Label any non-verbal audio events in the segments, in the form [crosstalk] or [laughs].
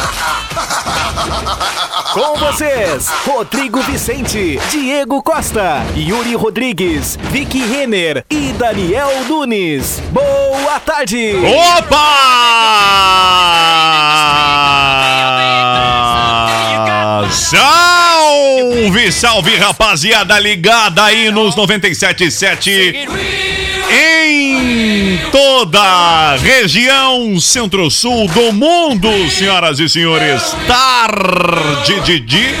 [laughs] Com vocês, Rodrigo Vicente, Diego Costa, Yuri Rodrigues, Vicky Renner e Daniel Nunes. Boa tarde! Opa! Salve, salve, rapaziada ligada aí nos 97.7 em toda a região centro-sul do mundo, senhoras e senhores. Tarde de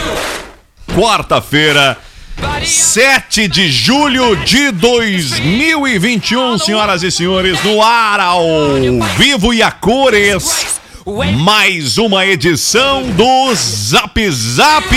quarta-feira, 7 de julho de 2021, senhoras e senhores, no ar ao vivo e a cores. Mais uma edição do Zap Zap.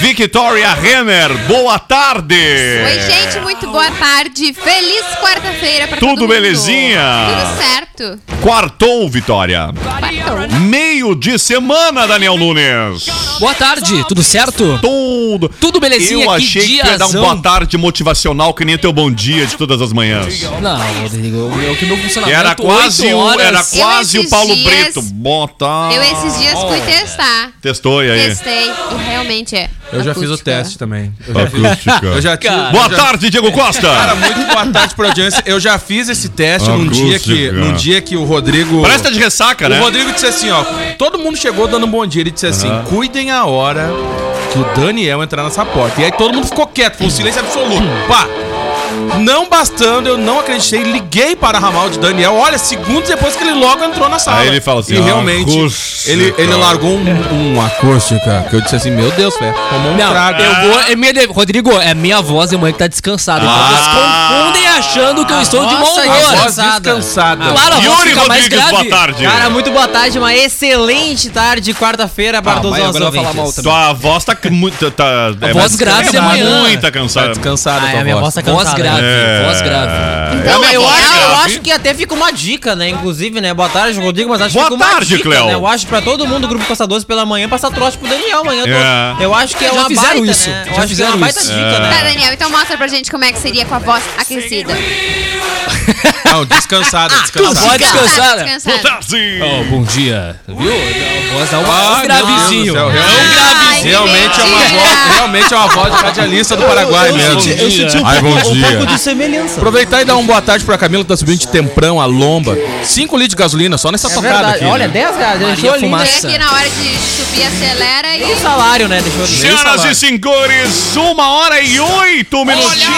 Victoria Renner, boa tarde. Oi, gente, muito boa tarde. Feliz quarta-feira pra todo Tudo belezinha? Tudo certo. Quartou, Vitória. Quartou. Meio de semana, Daniel Nunes. Boa tarde, tudo certo? Tudo. Tudo belezinha, Eu que achei que ia dar um boa tarde motivacional que nem o teu bom dia de todas as manhãs. Não, Rodrigo, o que meu Que funcionamento era quase, o, era quase o Paulo dias- Preto. Boa tarde. Eu esses dias fui testar. Testou e aí? Testei e realmente é. Eu já fiz o teste também. Eu já, Acústica. eu já tive- Boa eu já- tarde, Diego Costa. Cara, muito boa tarde pra audiência. Eu já fiz esse teste num dia, que, Acústica. num dia que o Rodrigo. Parece que tá de ressaca, O né? Rodrigo disse assim, ó. Todo mundo chegou dando um bom dia. Ele disse assim: cuidem a hora que o Daniel entrar nessa porta. E aí todo mundo ficou quieto, foi um silêncio absoluto. Pá! Não bastando, eu não acreditei, liguei para a ramal de Daniel. Olha, segundos depois que ele logo entrou na sala. Aí ele fala assim, E ó, realmente, acústica. ele, ele largou um, um acústica. Que eu disse assim: Meu Deus, velho. Tomou um Não, trago. eu vou. É minha de- Rodrigo, é minha voz de manhã que tá descansada. Então Ah. vocês confundem achando que eu estou de mau humor. que Voz Descansada. Claro, a voz Yuri fica mais Rodrigues, grave. boa tarde. Cara, muito boa tarde, uma excelente tarde, quarta-feira para Ah, todos ouvintes. mal Tua voz tá muito. Tá, é, voz grave de é manhã. Muita Tá cansada. descansada Ah, tua é, a minha voz tá Voz cansada. Grave, É. voz grave. É a Não, minha eu, voz acho, eu grave. acho que até fica uma dica, né? Inclusive, né? Boa tarde, Rodrigo, mas acho Boa que fica uma tarde, dica, Cleo. né? Eu acho pra todo mundo do Grupo Caçadores pela manhã passar trote pro Daniel amanhã. É. Eu acho que é Já uma fizeram baita, isso, né? Eu já acho que é fizeram uma baita isso. dica, Tá, né? Daniel, então mostra pra gente como é que seria com a voz aquecida. Não, descansada, descansada. Voz descansada. Boa descansada. tarde. Oh, bom dia. Viu? A voz dá um Ah, gravezinho. É um gravezinho. Realmente é uma voz, realmente é uma voz de radialista do Paraguai mesmo. senti- eu senti um Ai, bom Um pouco dia. De semelhança. Aproveitar e dar uma boa tarde pra Camila que tá subindo de temprão a lomba. 5 litros de gasolina só nessa É tocada verdade. aqui. Olha, né? 10 reais. Deixou Maria ali, né? Aqui na hora de subir, acelera e. E salário, né? Deixou ali. Senhoras e senhores, uma hora e oito minutinhos.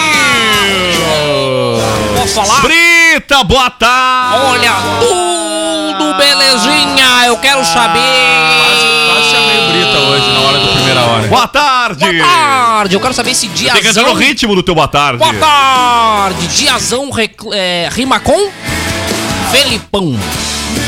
Posso falar? Brita, boa tarde. Olha, tudo belezinha. Eu quero saber. O Brita hoje na hora da primeira hora. Boa tarde. Boa tarde. Eu quero saber se Tem que entrar diazão. no ritmo do teu boa tarde. Boa tarde. Diazão rec- é, rima com Felipão.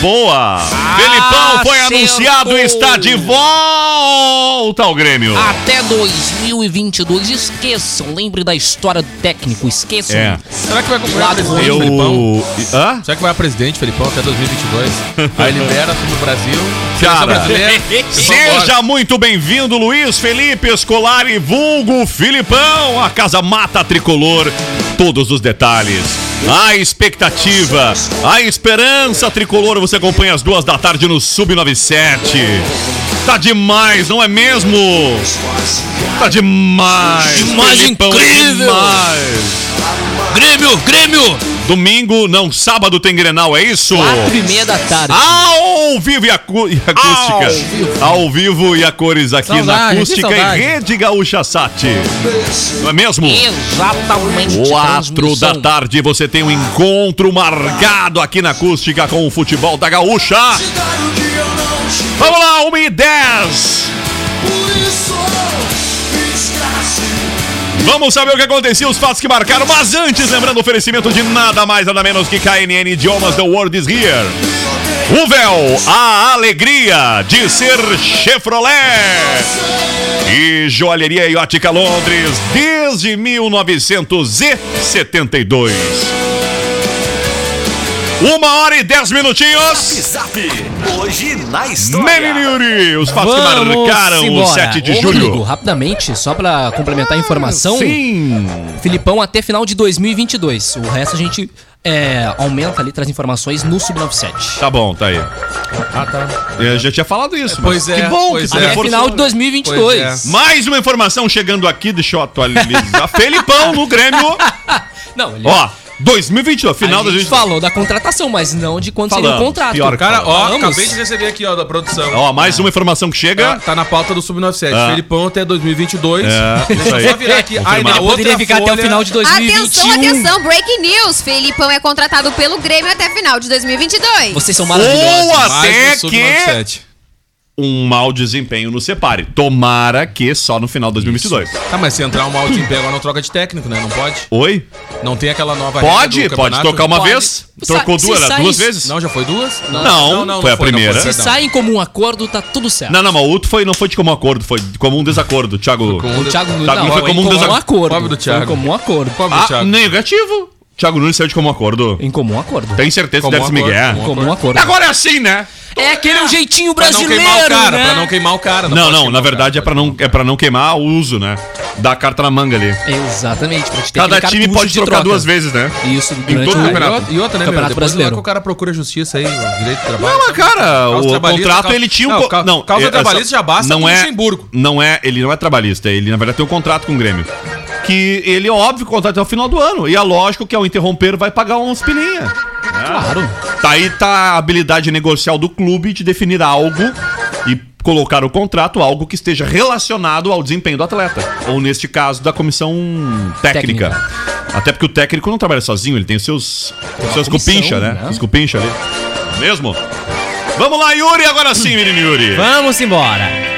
Boa. Felipão foi acertou. anunciado e está de volta ao Grêmio. Até 2022. Esqueçam. Lembre da história do técnico. Esqueçam. É. Será que vai acompanhar o presidente, Eu. Felipão? Hã? Será que vai a presidente, Felipão, até 2022? Aí [laughs] libera tudo no Brasil. Cara, [laughs] seja muito bem-vindo, Luiz Felipe Escolari, vulgo Filipão, a Casa Mata Tricolor. Todos os detalhes, a expectativa, a esperança tricolor. Você acompanha às duas da tarde no Sub97. Tá demais, não é mesmo? Tá demais. Demais, incrível. demais. Grêmio, Grêmio. Domingo, não, sábado tem Grenal, é isso? Quatro e meia da tarde. Ao vivo e, acu- e acústica. Ao vivo. e a cores aqui na Saudade, que acústica e. Rede Gaúcha Sat. Não é mesmo? Exatamente. Quatro da tarde você tem um encontro marcado aqui na acústica com o futebol da Gaúcha. Vamos lá, 1 e 10. Vamos saber o que acontecia, os fatos que marcaram, mas antes, lembrando o oferecimento de nada mais, nada menos que KNN Idiomas, The World is Here. Uvel, a alegria de ser Chevrolet. E Joalheria e Ótica Londres desde 1972. Uma hora e dez minutinhos. Zap. Hoje na história. Os fatos que marcaram o embora. 7 de Ô, julho. Rodrigo, rapidamente, só pra complementar a informação. Sim. Filipão até final de 2022. O resto a gente é, aumenta ali, traz informações no Sub97. Tá bom, tá aí. Ah, tá. Eu já tinha falado isso. mas Pois é, Que bom pois que é. Até reforçou, final de né? 2022. Pois Mais uma informação chegando aqui, deixa eu atualizar. Felipão no Grêmio. [laughs] Não, ele Ó, 2022, final a da gente gente falou da contratação, mas não de quando seria o contrato. Pior Cara, ó, Falamos. acabei de receber aqui, ó, da produção. Ó, mais uma informação que chega. tá na pauta do Sub-97. Ah. Felipão até 2022. É, Deixa isso eu aí. só virar aqui. Aí na outra poderia ficar até o folha- final de 2021. Atenção, atenção, breaking news. Felipão é contratado pelo Grêmio até final de 2022. Vocês são Ou maravilhosos. até Mais do que Sub-97. Um mau desempenho no Separe. Tomara que só no final de 2022. Tá, mas se entrar um mal desempenho agora não troca de técnico, né? Não pode? Oi? Não tem aquela nova Pode, regra do pode trocar uma Pode. vez. Trocou se duas, sai- duas vezes? Não, já foi duas? Não, foi a primeira. Se perdão. sai em comum acordo, tá tudo certo. Não, não, mas o outro foi, não foi de comum acordo, foi de comum desacordo, Thiago. comum O Thiago Tá, não, não foi foi em comum comum desac- acordo. Pobre do Foi em Thiago. comum acordo. Pobre do Ah, Thiago. negativo. Thiago Nunes saiu de comum acordo. Em comum acordo. Tem certeza que deve Miguel. comum Comum acordo. Agora é assim, né? É aquele um jeitinho Pra não brasileiro, queimar o cara, né? pra não queimar o cara. Não, não, queimar na verdade é cara, pra não, é pra não queimar o uso, né? Da carta na manga ali. Exatamente. Pra te ter Cada time pode de trocar troca. duas vezes, né? Isso, durante todo o E campeonato. outra- E outra, né, meu? Campeonato Depois brasileiro. que o cara procura justiça aí, o direito de trabalho. Não, mas, cara, o trabalhista, contrato ele tinha um. Não, não, causa é- trabalhista essa- já basta não no é, Luxemburgo. Não é, ele não é trabalhista, ele na verdade tem um contrato com o Grêmio. Que ele, óbvio, contrato até o final do ano. E é lógico que ao interromper vai pagar uns pilinha. Claro. Tá aí tá a habilidade negocial do clube de definir algo e colocar no contrato algo que esteja relacionado ao desempenho do atleta. Ou neste caso, da comissão técnica. Até porque o técnico não trabalha sozinho, ele tem os seus, os seus cupincha, né? né? Os cupincha ali. Mesmo? Vamos lá, Yuri, agora sim, menino Yuri. Vamos embora.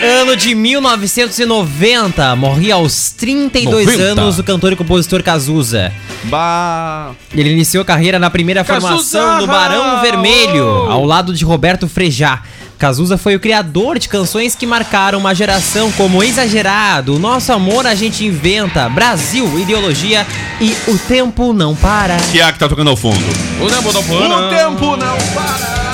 Ano de 1990, morria aos 32 90. anos o cantor e compositor Cazuza. Bah. Ele iniciou carreira na primeira Cazuza! formação do Barão Vermelho, ao lado de Roberto Frejá. Cazuza foi o criador de canções que marcaram uma geração como Exagerado, O Nosso Amor a Gente Inventa, Brasil, Ideologia e O Tempo Não Para. Que é a que tá tocando ao fundo. O tempo do pano. tempo não para.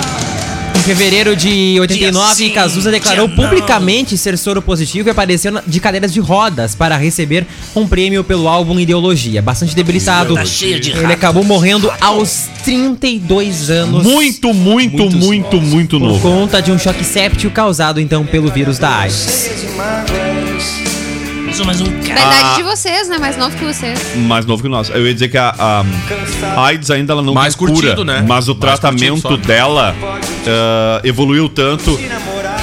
Em fevereiro de 89, Cazuza declarou publicamente ser soro positivo e apareceu de cadeiras de rodas para receber um prêmio pelo álbum Ideologia. Bastante debilitado, ele acabou morrendo aos 32 anos. Muito, muito, muito, muito Por novo. conta de um choque séptico causado então pelo vírus da AIDS. Sou mais um cara. Verdade Ah. de vocês, né? Mais novo que vocês. Mais novo que nós. Eu ia dizer que a, a- a AIDS ainda ela não Mais cura, curtido, né? mas o Mais tratamento dela ah, evoluiu tanto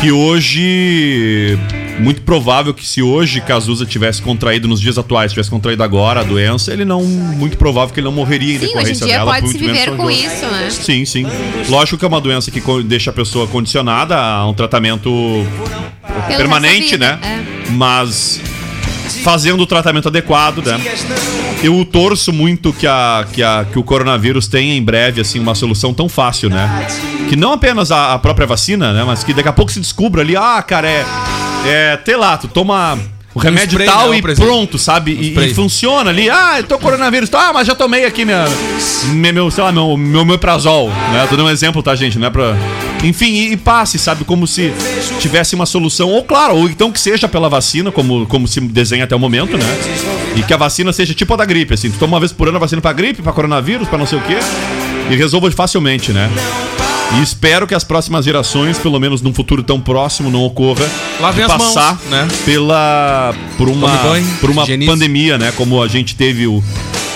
que hoje muito provável que se hoje Cazuza tivesse contraído nos dias atuais, tivesse contraído agora a doença, ele não muito provável que ele não morreria em Sim, hoje em decorrência dia dela. pode se viver com isso, né? Sim, sim. Lógico que é uma doença que deixa a pessoa condicionada a um tratamento Pelo permanente, da né? vida, Mas fazendo o tratamento adequado, né? Eu torço muito que, a, que, a, que o coronavírus tenha em breve assim uma solução tão fácil, né? Que não apenas a, a própria vacina, né? Mas que daqui a pouco se descubra ali, ah, cara, é. É, sei toma o remédio spray tal não, e presidente. pronto, sabe? E, e funciona ali. Ah, eu tô com coronavírus. Ah, mas já tomei aqui minha, meu, meu, sei lá, meu, meu meprazol, né? Tô dando um exemplo, tá, gente? Não é pra... Enfim, e, e passe, sabe? Como se tivesse uma solução. Ou claro, ou então que seja pela vacina, como, como se desenha até o momento, né? E que a vacina seja tipo a da gripe, assim. Tu toma uma vez por ano a vacina pra gripe, pra coronavírus, pra não sei o quê. E resolva facilmente, né? E espero que as próximas gerações, pelo menos num futuro tão próximo, não ocorra de as mãos, passar né? pela por uma banho, por uma pandemia, né? Como a gente teve o,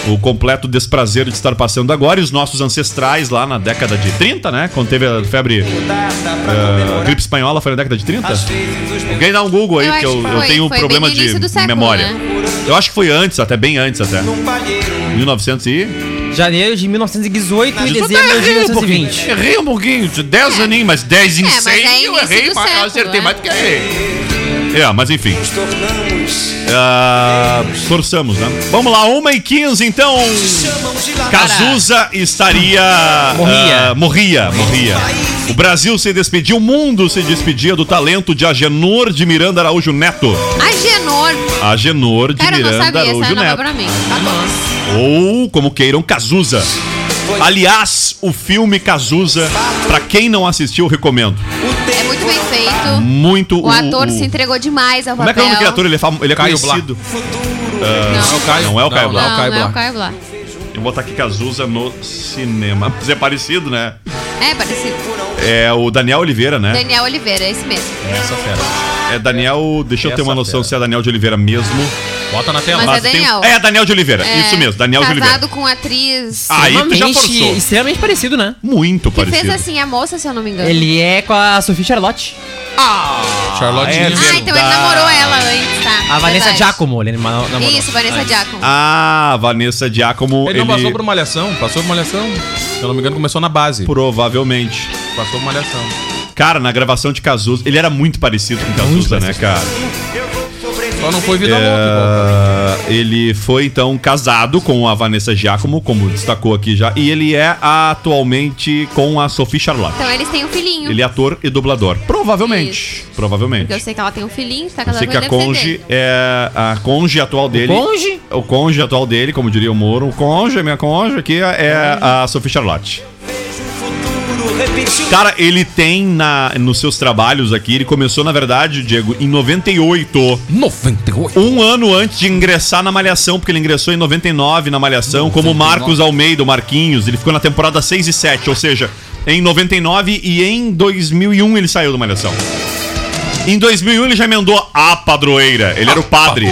o completo desprazer de estar passando agora e os nossos ancestrais lá na década de 30, né? Quando teve a febre eh, gripe espanhola, foi na década de 30? Alguém dá um Google aí, Eu que acho eu, eu tenho um foi problema de século, memória. né? Eu acho que foi antes, até bem antes até. 1900 e Janeiro de 1918 e Isso dezembro de errei um pouquinho. 1920. Errei um pouquinho, de 10 aninhos, mas 10 em É, mas 100 é eu início errei, mas eu acertei é. mais do que errei. É, mas enfim. Nos tornamos Ah, torçamos, né? Vamos lá, 1 e 15 então. Cazuza estaria. Morria. ah, morria, morria. O Brasil se despediu, o mundo se despedia do talento de Agenor de Miranda Araújo Neto. Agenor. Agenor de Cara, Miranda sabia, Araújo é nova Neto. pra mim. Ou, como queiram, Cazuza. Aliás, o filme Cazuza, pra quem não assistiu, eu recomendo. É muito bem feito. Muito O ator o- se entregou demais ao Como é que é o nome daquele ator? Ele é, famo... ele é Caio Blá. conhecido. Não, o Caio. Não é o Caio Blá. não, o Caio não é Blá. o Caio Blá. Eu vou botar aqui Cazuza no cinema. Mas é parecido, né? É, parecido. É o Daniel Oliveira, né? Daniel Oliveira, é esse mesmo. Essa fera. É Daniel. Deixa eu ter Essa uma noção fera. se é Daniel de Oliveira mesmo. Bota na tela. Mas é tem- Daniel. É Daniel de Oliveira. É, Isso mesmo, Daniel de Casado Oliveira. com atriz Ah, Aí tu já forçou. Extremamente parecido, né? Muito que parecido. fez assim a moça, se eu não me engano. Ele é com a Sophie Charlotte. Charlotte é. Ah, então ele namorou ela antes, tá? A Vanessa Verdade. Giacomo, ele namorou. Isso, Vanessa Giacomo. Ah, Vanessa Giacomo. Ele não passou por Malhação? Passou por Malhação? Se eu não me engano, começou na base. Provavelmente. Passou por Malhação. Cara, na gravação de Cazuza, ele era muito parecido com Cazuza, né, cara? Só não foi vida louca igual. É, ele foi então casado com a Vanessa Giacomo, como destacou aqui já, e ele é atualmente com a Sophie Charlotte. Então eles têm um filhinho. Ele é ator e dublador. Provavelmente. Provavelmente. Porque eu sei que ela tem um filhinho, tá Eu casada sei com que a ele, deve ser conge é a conge atual dele. Conge? O conge atual dele, como diria o Moro. O conge, minha conge aqui é a Sophie Charlotte. Cara, ele tem na, nos seus trabalhos aqui, ele começou, na verdade, Diego, em 98. 98. Um ano antes de ingressar na Malhação, porque ele ingressou em 99 na Malhação, como Marcos Almeida, o Marquinhos. Ele ficou na temporada 6 e 7, ou seja, em 99 e em 2001 ele saiu da Malhação. Em 2001 ele já emendou a padroeira, ele era o padre.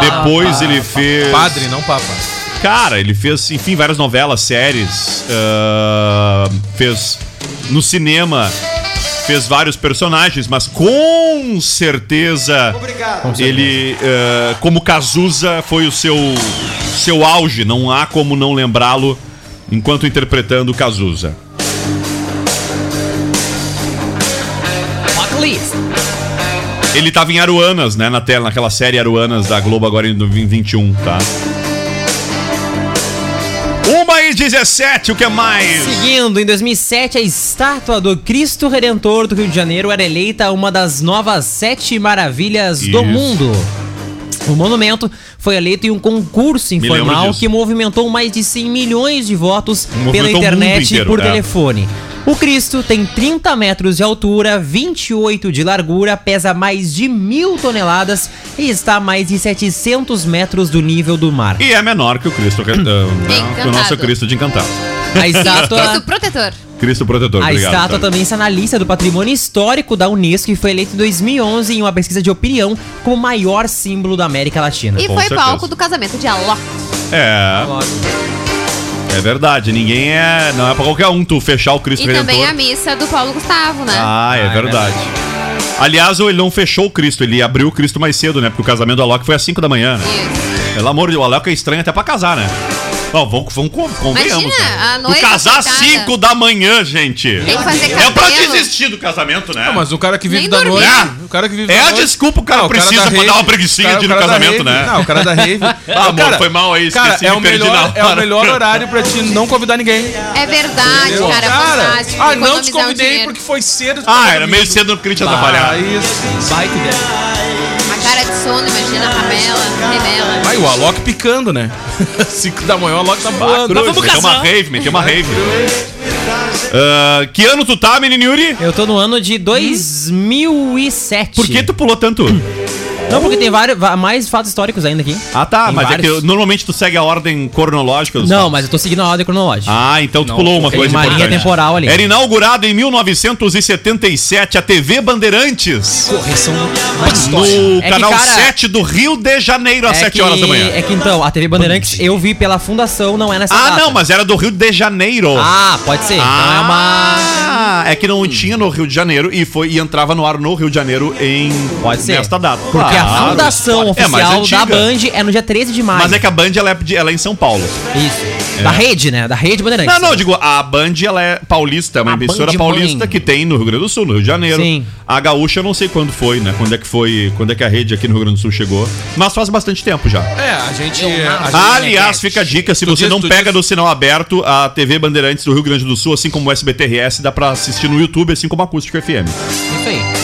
Depois ele fez. Padre, não papa. Cara, ele fez, enfim, várias novelas, séries. ah, fez no cinema. Fez vários personagens, mas com certeza ele, ah, como Cazuza, foi o seu, seu auge. Não há como não lembrá-lo enquanto interpretando Cazuza. Ele tava em Aruanas, né, na tela, naquela série Aruanas da Globo agora em 2021, tá? Uma e 17, o que é mais? Seguindo, em 2007, a estátua do Cristo Redentor do Rio de Janeiro era eleita uma das novas sete maravilhas do Isso. mundo. O monumento foi eleito em um concurso informal que movimentou mais de 100 milhões de votos Movimentou pela internet inteiro, e por é. telefone. O Cristo tem 30 metros de altura, 28 de largura, pesa mais de mil toneladas e está a mais de 700 metros do nível do mar. E é menor que o Cristo, ah, [clears throat] não, que o nosso. Cristo de Encantado. A [laughs] estátua... Cristo protetor. Cristo Protetor, A obrigado. estátua tá? também está na lista do patrimônio histórico da Unesco e foi eleita em 2011 em uma pesquisa de opinião como o maior símbolo da América Latina. E Com foi certeza. palco do casamento de Alok. É, é verdade. Ninguém é. Não é pra qualquer um tu fechar o Cristo E Redentor. também a missa do Paulo Gustavo, né? Ah, é Ah, é verdade. Aliás, ele não fechou o Cristo, ele abriu o Cristo mais cedo, né? Porque o casamento do Alok foi às 5 da manhã, né? Isso. Pelo amor de Deus, o Alok é estranho até pra casar, né? Bom, vamos, vamos con- convenhamos, Imagina, né? a Tu noiva casar às coitada. 5 da manhã, gente. Tem que fazer É pra cabelo. desistir do casamento, né? Não, mas o cara que vive Nem da dormir. noite. É. O cara que vive É da a noite. desculpa o cara Não, precisa da pra rave- dar uma preguiçinha cara- de ir o no cara casamento, rave- né? Não, o cara da rave. [laughs] Ah, amor, foi mal aí, Cara, esqueci, é me o, perdi melhor, na é o melhor horário pra te não convidar ninguém. É verdade, Entendeu? cara. fantástico. ah, não te o convidei porque foi cedo. Ah, era meio cedo, não queria te Ah, atrapalhar. isso. Vai que der. Cara de sono, imagina, ramela, remela. Aí o Alok picando, né? 5 da manhã o Alok tá voando. cruz, meteu uma rave, meteu uma rave. Ah, que ano tu tá, menino Yuri? Eu tô no ano de 2007. Por que tu pulou tanto? Não, porque tem vários, mais fatos históricos ainda aqui. Ah, tá, Tem mas é vários. que normalmente tu segue a ordem cronológica dos Não, fatos. mas eu tô seguindo a ordem cronológica. Ah, então tu Não, pulou uma coisa uma linha importante. temporal ali. Era inaugurado em 1977 a TV Bandeirantes Correção no É que, canal cara, 7 do Rio de Janeiro às 7 que, horas da manhã. É que então, a TV Bandeirantes eu vi pela fundação, não é nessa Ah, data. não, mas era do Rio de Janeiro. Ah, pode ser. então é uma... Ah, é que não tinha no Rio de Janeiro e foi e entrava no ar no Rio de Janeiro em Pode ser. nesta data. Porque a Claro. fundação É mais oficial antiga. da Band é no dia 13 de maio. Mas é que a Band ela é, de- ela é em São Paulo. Isso. Da rede, né? Da rede Bandeirantes. Não, não, eu digo, a Band ela é paulista, é uma A emissora Band paulista mãe. que tem no Rio Grande do Sul, no Rio de Janeiro. Sim. A Gaúcha eu não sei quando foi, né? Quando é que foi, quando é que a rede aqui no Rio Grande do Sul chegou. Mas faz bastante tempo já. É, a gente. a gente- Aliás, fica a dica, se Tu você diz- não tu pega diz- do sinal aberto, a TV Bandeirantes do Rio Grande do Sul, assim como o SBTRS, dá pra assistir no YouTube, assim como a Acústica FM. Isso aí.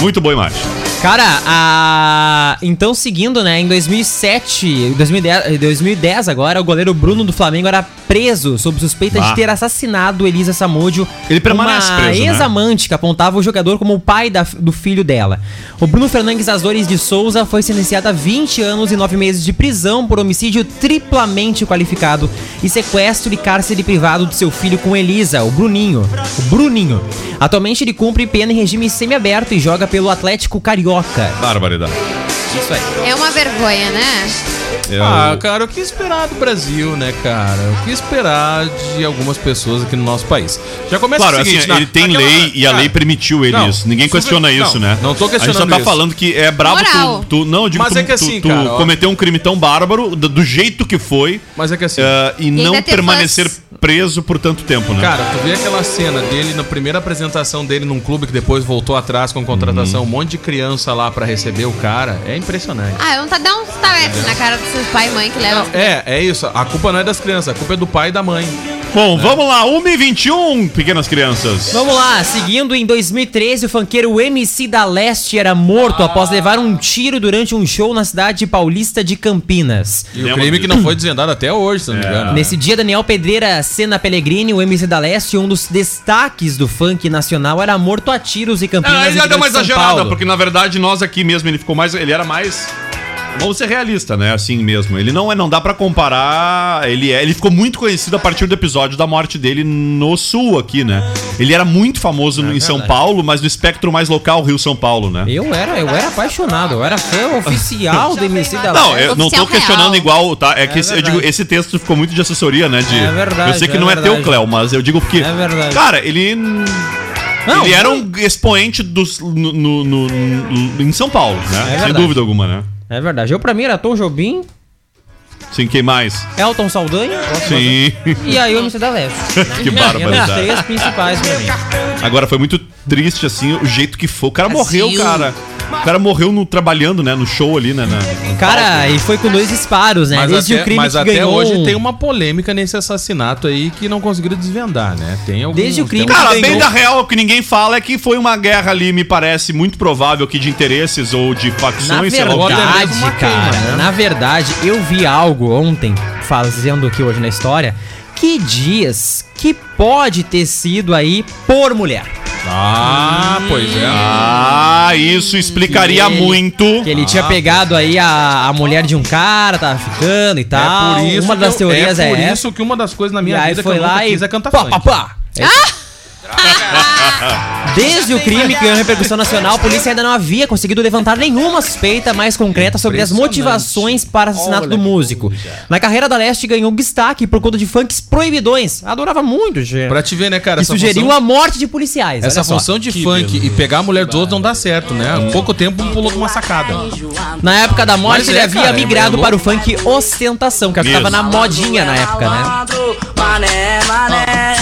Muito boa imagem. Cara, a... então seguindo, né, em 2007, 2010, 2010 agora, o goleiro Bruno do Flamengo era preso sob suspeita Bah. de ter assassinado Elisa Samúdio, Ele permanece uma preso, né? ex-amante que apontava o jogador como o pai da- do filho dela. O Bruno Fernandes Azores de Souza foi sentenciado a 20 anos e 9 meses de prisão por homicídio triplamente qualificado e sequestro e cárcere privado do seu filho com Elisa, o Bruninho. O Bruninho. Atualmente ele cumpre pena em regime semiaberto e joga pelo Atlético Carioca. Barbaridade. Isso aí. É uma vergonha, né? É, Ah, o- cara, o que esperar do Brasil, né, cara? O que esperar de algumas pessoas aqui no nosso país? Já começa Claro, o seguinte, assim, na- ele tem lei e a cara, lei permitiu ele não, isso. Ninguém super- questiona não, isso, né? não tô A gente só questionando tá isso. falando que é brabo tu, tu- Não, eu digo Mas tu, é que assim, tu, tu cara, cometeu um crime tão bárbaro, do, do jeito que foi, Mas é que assim, ah, e, não ainda ter permanecer fãs. preso por tanto tempo, né? Cara, tu vê aquela cena dele na primeira apresentação dele num clube que depois voltou atrás com contratação, Uhum. um monte de criança lá pra receber o cara, é impressionante. Ah, não tá dando uns tapetes na cara dos seus pai e mãe que levam. É, é isso. A culpa não é das crianças, a culpa é do pai e da mãe. Bom, vamos lá, 1h21, pequenas crianças. Vamos lá, seguindo em 2013, o funkeiro MC da Leste era morto após levar um tiro durante um show na cidade paulista de Campinas. E o crime que não foi desvendado até hoje, se não me engano. Nesse dia, Daniel Pedreira Sena Pellegrini, o MC da Leste, um dos destaques do funk nacional, era morto a tiros em Campinas. Ah, ele deu uma exagerada, Paulo. porque na verdade nós aqui mesmo, ele ficou mais. Ele era mais. Vamos ser realista, né? Assim mesmo. Ele não é, não dá pra comparar. Ele é, ele ficou muito conhecido a partir do episódio da morte dele no sul aqui, né? Ele era muito famoso no- em São Paulo, mas no espectro mais local, Rio São Paulo, né? Eu era, eu era apaixonado, eu era fã oficial [laughs] do MC da Não, eu não tô questionando real. igual, tá? É que esse- eu digo, esse texto ficou muito de assessoria, né? De, É verdade, Eu sei que é não é verdade. teu, Cléo, mas eu digo porque. É verdade. Cara, ele. Não, ele era um expoente dos, no, no- no- no- em São Paulo, né? Sem verdade. dúvida alguma, né? É verdade. Eu, pra mim, era Tom Jobim, Sim, quem mais? Elton Saldanha Sim. e aí o MC da Leste. [laughs] que barbaridade. três principais pra mim. Agora foi muito triste, assim, o jeito que foi. O cara Brasil. morreu, cara. O cara morreu no, trabalhando, né? No show ali, né? na- no Cara, e foi com dois disparos, né? Mas Desde até, o crime mas que até ganhou hoje tem uma polêmica nesse assassinato aí que não conseguiram desvendar, né? Tem alguns, Desde o crime tem um- Cara, bem da real, o que ninguém fala é que foi uma guerra ali, me parece muito provável que de interesses ou de Na facções, sei lá até verdade, mesmo uma cara, queima, né? na verdade, eu vi algo ontem, fazendo aqui hoje na história, que diz que pode ter sido aí por mulher. Ah, pois é. Ah, isso explicaria Que ele- muito. Que ele tinha pegado aí a, a mulher de um cara, tava ficando e tal. é por isso Uma que das eu- teorias é, é por essa. isso que uma das coisas na E minha aí vida foi que eu nunca lá e quis é cantar pá, funk. pá, pá. Desde o crime que ganhou repercussão nacional, a polícia ainda não havia conseguido levantar nenhuma suspeita mais concreta sobre as motivações para o assassinato do músico. Na carreira da Leste ganhou destaque por conta de funks proibidões. Adorava muito, gente. Pra te ver, né, cara? E sugeriu função- a morte de policiais. Essa função de funk e pegar a mulher dos outros não dá certo, né? Há pouco tempo um pulou com uma sacada. Na época da morte, Mas ele é, havia cara, é migrado louco. para o funk ostentação, que Isso. tava na modinha na época, né? Mané, mané,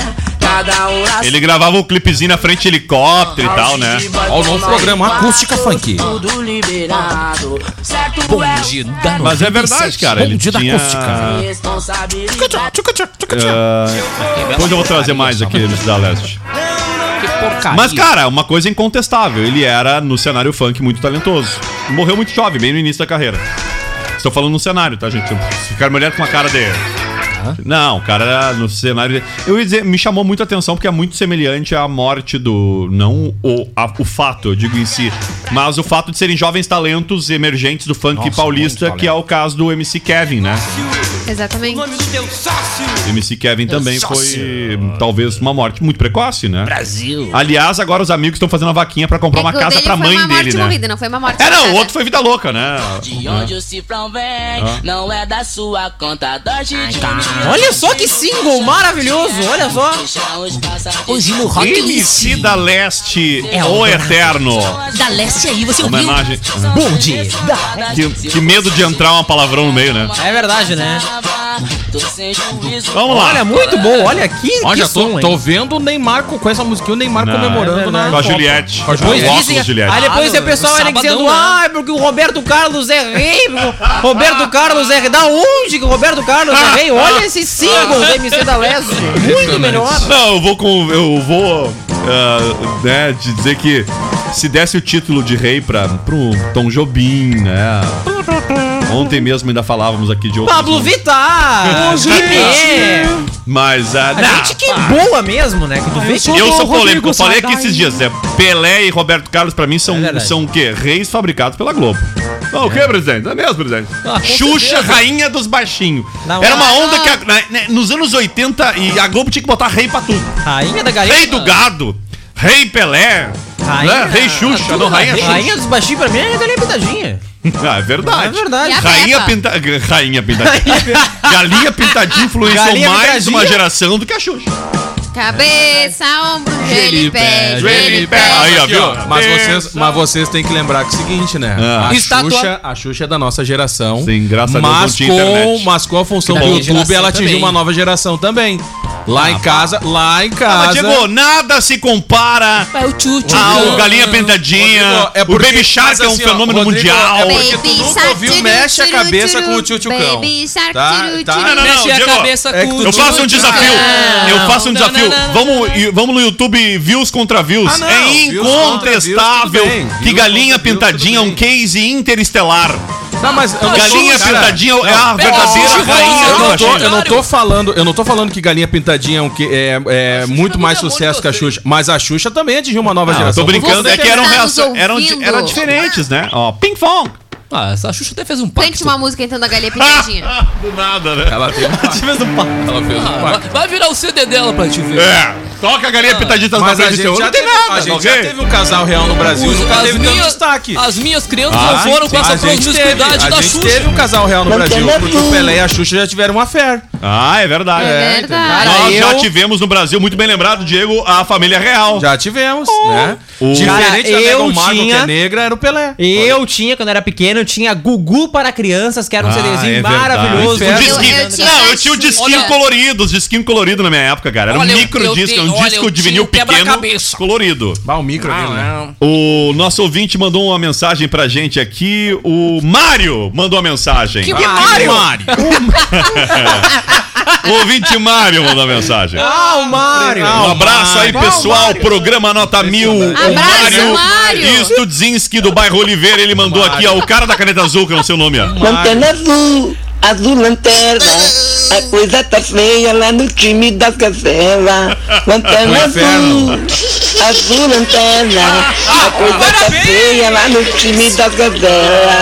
Ele gravava o clipezinho na frente de helicóptero e tal, né? Ó, o novo programa Acústica Funk. Certo é da Mas é verdade, cara. Ele Bonde da tinha... acústica. responsabilidade. Ah, depois eu vou trazer mais aqui eles da Leste. Mas, cara, uma coisa incontestável. Ele era, no cenário funk, muito talentoso. Morreu muito jovem, bem no início da carreira. Estou falando no cenário, tá, gente? Se ficar me olhando com uma cara Não, o cara no cenário... Eu ia dizer, me chamou muito a atenção porque é muito semelhante à morte do... Não o, a- o fato, eu digo em si. Mas o fato de serem jovens talentos emergentes do funk Nossa, paulista, que é o caso do MC Kevin, né? Exatamente. MC Kevin também foi talvez uma morte muito precoce, né? Brasil. Aliás, agora os amigos estão fazendo a vaquinha pra comprar É uma o casa dele pra foi mãe uma dele, morte né? morrida, não foi uma morte É, não, o outro foi vida louca, né? De onde o cifrão vem, Ah. não é da sua conta, dói de Olha só que single maravilhoso, olha só. Hoje no Rock MC da Leste, É o o Eterno. da Leste aí, você ouviu? Homenagem. Bonde. Que, que medo de entrar uma palavrão no meio, né? É verdade, né? Vamos lá. Olha, muito bom. Olha que, Olha, que tô, som, tô vendo o Neymar com, essa musiquinha, o Neymar Não, comemorando é na verdade. Com a. Juliette. Com a Depois Juliette. óculos, Juliette. Aí depois Ah, o pessoal era dizendo, né? ah, porque o Roberto Carlos é rei. Roberto Carlos é rei. Da onde que o Roberto Carlos é rei? Olha esse single do MC da Leste. Muito melhor. Não, eu vou com. Eu vou. ah, né, de dizer que se desse o título de rei pra, pro Tom Jobim, né? Ontem mesmo ainda falávamos aqui de outros. Pablo nomes. Vittar. é. Mas. ah, A não. gente que boa mesmo, né? Que tu vê que Eu sou polêmico, eu falei aqui esses dias, né? Pelé e Roberto Carlos, pra mim, são, É verdade. são o quê? Reis fabricados pela Globo. Não, o quê, presidente? É mesmo, presidente? Ah, com Xuxa, certeza. rainha dos baixinhos. Não, Era uma onda que, a- né, né, nos anos 80, e a Globo tinha que botar rei pra tudo. Rainha da galinha. Rei do gado, rei Pelé, Rainha- né? rei Xuxa, não, rainha Xuxa. Rainha dos baixinhos pra mim é galinha pintadinha. [laughs] Ah, é verdade. É verdade. A Rainha, pinta... Rainha pintadinha. [laughs] Galinha pintadinha influenciou Galinha mais pintadinha? uma geração do que a Xuxa. Cabeça, ombro, joelho e pé, joelho e pé. Aí, ó, viu? mas, vocês, mas vocês têm que lembrar que é o seguinte, né? Ah. A, Estátua- Xuxa, a Xuxa é da nossa geração. Sim, graças a Deus mas não tinha com, internet. Mas com a função Da do YouTube, ela atingiu também. uma nova geração também. Lá em casa, lá em Ah, casa. mas, Diego, nada se compara É o ao Galinha Pintadinha, Rodrigo, é o Baby Shark é um assim, ó, fenômeno Rodrigo, mundial. é porque tu nunca ouviu Mexe a cabeça com o tchutchucão. Baby shark, Tá? Tá? turu. Não, não, Mexe a cabeça é com o Eu faço um desafio. Eu faço um Não, desafio. Não, não, não. Vamos, vamos no YouTube views contra views. Ah, é views views, incontestável bem. que Views Galinha views, Pintadinha é um case interestelar. Não, mas eu não Galinha cara, Pintadinha é a verdadeira eu não tô- rainha eu não, tô, eu não tô falando, eu não tô falando que Galinha Pintadinha é, um que, é, é muito mais sucesso que a Xuxa, mas a Xuxa também atingiu uma nova geração. tô brincando, é que eram, eram, ouvindo? eram diferentes, né? Ó, ping pong. Ah, essa Xuxa até fez um pacto. Cante uma música então da galinha pintadinha. [laughs] Do nada, né? Ela teve um pacto. Ela fez um Ah, pacto. vai- vai virar o CD dela pra te ver. É. Toca a galinha pintadinha tá Mas a gente, já Não tem teve, nada, a gente já teve um casal real no Brasil e nunca As teve minhas, destaque. as minhas crianças Ah, não foram com A essa gente teve, promiscuidade a da gente Xuxa. teve um casal real no Brasil, porque o Pelé e a Xuxa já tiveram uma fé. Ah, é verdade. É verdade. Nós já eu- tivemos no Brasil, muito bem lembrado, Diego, a família real. Já tivemos, né? O- Diferente Cara, da eu Meghan Markle, que tinha- é negra, era o Pelé. Eu tinha, quando era pequeno, eu tinha Gugu para crianças, que era um Ah, CDzinho é maravilhoso. Eu- O Eu, disquinho. eu tinha não, eu tinha o disquinho Olha, colorido, os disquinhos coloridos na minha época, cara. Era Olha, um eu- micro eu disco, é tenho- um olha, disco eu de tinha vinil o pequeno, quebra-cabeça. colorido. Bah, o micro ali, né? O nosso ouvinte mandou uma mensagem pra gente aqui. O Mário mandou uma mensagem. Que Ah, Mário? Mário? [laughs] [laughs] o ouvinte Mário mandou mensagem. Ah, o Mário! Um abraço aí, pessoal. Programa Nota Mil. O Abraço, Mário. Studzinski do bairro Oliveira. Ele mandou aqui, ó, o cara da caneta azul, que eu não sei o nome. ó. Lanterna azul, azul lanterna. A coisa tá feia lá no time das gazelas. Lanterna azul, azul lanterna. A coisa tá feia lá no time das gazelas.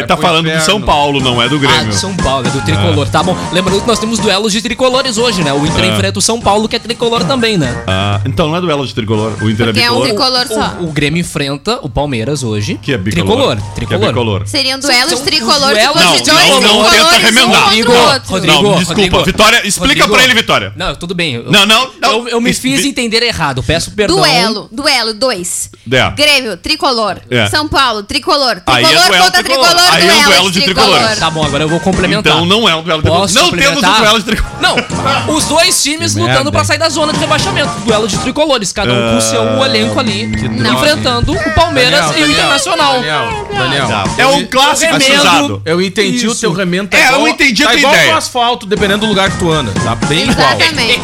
Ah, tá falando do inferno. São Paulo, não é do Ah, Grêmio. de São Paulo, é do tricolor. Tá bom. Lembrando que nós temos duelos de tricolores hoje, né? O Inter enfrenta o São Paulo, que é tricolor também, né? Ah, então não é duelo de tricolor. O Inter é Porque é um bicolor. tricolor só. O, o Grêmio enfrenta o Palmeiras hoje. Que é bicolor. Tricolor. Que é Tricolor. bicolor. Seriam duelos São- tricolor duelos se Não, fosse dois não, não tenta remendar. Rodrigo. Rodrigo. Não, desculpa. Rodrigo. Vitória, explica Rodrigo. pra ele, Vitória. Não, tudo bem. Eu- Não, não, não. Eu, eu me fiz entender errado. Peço perdão. Duelo, duelo, dois. É. Grêmio, tricolor. É. São Paulo, tricolor. Aí é Tricolor duelo contra tricolor. tricolor, Aí é um duelo, duelo de tricolor. Tá bom, agora eu vou complementar. Então não é um duelo de tricolor. Não temos um duelo de tricolor. Não, os dois times Que lutando merda. pra sair da zona de rebaixamento. Duelo de tricolores, cada um com o seu elenco ali, enfrentando o Palmeiras Daniel, e o Internacional. Daniel, Daniel. É um clássico remendo. precisado. Eu entendi o Isso. Remendo. É, eu entendi a tá tua igual ideia. asfalto, dependendo do lugar que tu anda. Tá bem igual. Exatamente.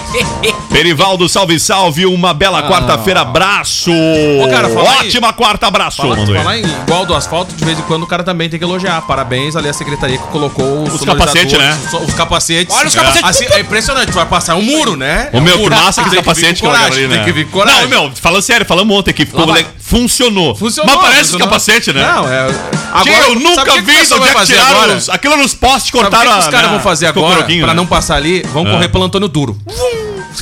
Perivaldo, salve, salve. Uma bela quarta-feira, abraço. Ô, cara, fala aí. Ótima quarta, abraço. Falar, falar em igual do asfalto, de vez em quando o cara também tem que elogiar. Parabéns ali à secretaria que colocou os, Os capacetes, né? Os, os capacetes. Olha os capacetes. Assim, é impressionante, tu vai passar um muro, né? O É um meu, que muro. massa que capacete que vir com eu coragem, ali, né? Tem que vir coragem. Não, meu, falando sério, falando ontem que ficou, Funcionou. Funcionou. Mas parece funcionou. capacete, né? Não, é. Tchê, eu sabe nunca que que vi onde é que tiraram agora? os- aquilo nos postes, Sabe o que cortaram que os caras vão fazer os agora pra né? não passar ali? Vão É. correr pelo Antônio Duro. Pra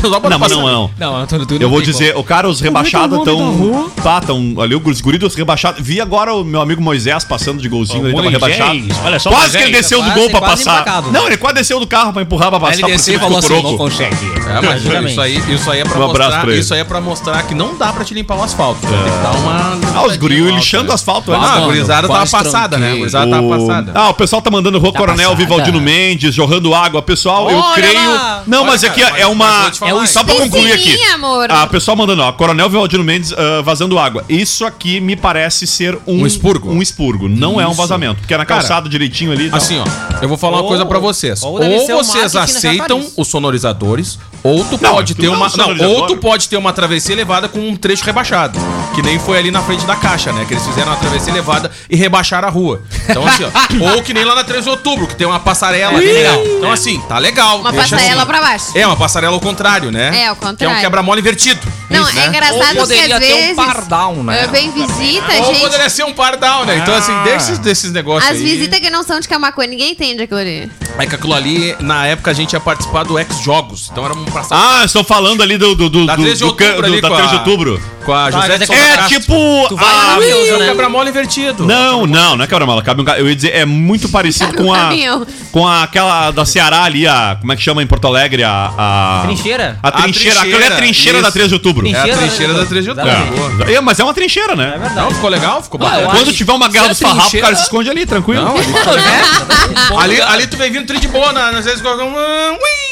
Não, não, não. Não, Antônio Eu vou dizer, o cara, os rebaixados estão. Tá, tão ali, os guri dos rebaixados. Vi agora o meu amigo Moisés passando de golzinho, ele tava rebaixado. olha só, quase que ele desceu do gol pra passar. empacado. Não, ele quase desceu do carro pra empurrar pra passar ele desceu e falou assim, não consegue. É, isso aí, isso aí é pra Um mostrar. Isso aí é pra mostrar que não dá pra te limpar o asfalto. Tem que dar uma. Ah, os guri lixando o asfalto. Ah, né? a mano, gurizada tava quase passada, né? A gurizada tava O- passada. Ah, o pessoal tá mandando Rô Coronel. Vivaldino Mendes, jorrando água. Pessoal, eu creio. Não, mas aqui é mas uma. Falar, é? Só pra concluir aqui. Amor. Ah, pessoal mandando, ó. Coronel Vivaldino Mendes ah, vazando água. Isso aqui me parece ser um. Um expurgo? Um expurgo. Não é um Isso. vazamento. Porque é na Cara, calçada direitinho ali. e tal. Assim, ó, eu vou falar uma Ou- coisa pra vocês. ou Ou, deve ser um vocês aceitam os sonorizadores, ou tu Não, pode tu ter uma. um Não, ou tu pode ter uma travessia elevada com um trecho rebaixado. Que nem foi ali na frente da caixa, né? Que eles fizeram uma travessia elevada e rebaixaram a rua. Então, assim, ó. [laughs] ou que nem lá na 13 de outubro, que tem uma passarela bem legal. Então, assim, tá legal. Uma deixa passarela assim. pra baixo. É, uma passarela ao contrário, né? É, ao Que é um contrário. quebra-mola invertido. Não, Isso, é né? engraçado Ou que poderia às ter um vezes. pardal, né? Eu venho visita, Ou gente. poderia ser um pardal, né? Então, assim, desses, desses negócios As aí. visitas que não são de Camacuã, ninguém entende aquilo ali. É que aquilo ali, na época, a gente ia participar do X-Jogos. Então era um passar Ah, estão falando ali do. do, do, Da do- 13 de do outubro do- ali da com 13 de outubro. Com a José de É Castro. tipo. Tu vai lá a- no É um né? quebra-mola invertido. Não, não, não é quebra-mola. Cabe um ca- Eu ia dizer, é muito parecido Cabe um com a. caminhão. Com a, aquela da Ceará ali, a. Como é que chama em Porto Alegre? A. a Trincheira? A trincheira. A Aquela é a trincheira isso. da 13 de outubro. É a Trincheira, né? da 13 de outubro. Boa. É, mas é uma trincheira, né? Não, ficou legal? Ficou bacana. Quando acho- tiver uma guerra dos é farrapos, o cara se esconde ali, tranquilo. Não, ali, [laughs] Bom ali, ali tu vem vindo tri de boa, às vezes coloca um... ah, ui.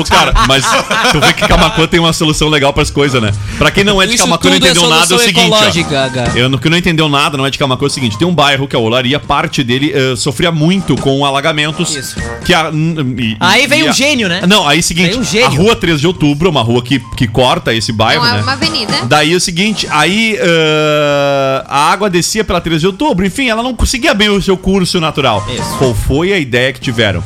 Ô, cara, mas tu vê que Camacuã tem uma solução legal pras coisas, né? Pra quem não é de Isso Camacuã e não tudo é entendeu nada, é o solução seguinte, ecológica, ó. Eu no que não entendeu nada, não é de Camacuã, é o seguinte, tem um bairro que é a Olaria, parte dele eh, sofria muito com alagamentos. Isso. Que a, e- Aí e vem a- um gênio, né? Não, aí é o seguinte, Vem um gênio. a rua 13 de outubro é uma rua que, que corta esse bairro, Não é né? uma avenida. Daí é o seguinte, aí eh, a água descia pela 13 de outubro, enfim, ela não conseguia bem o seu curso natural. Isso. Qual foi a ideia que tiveram?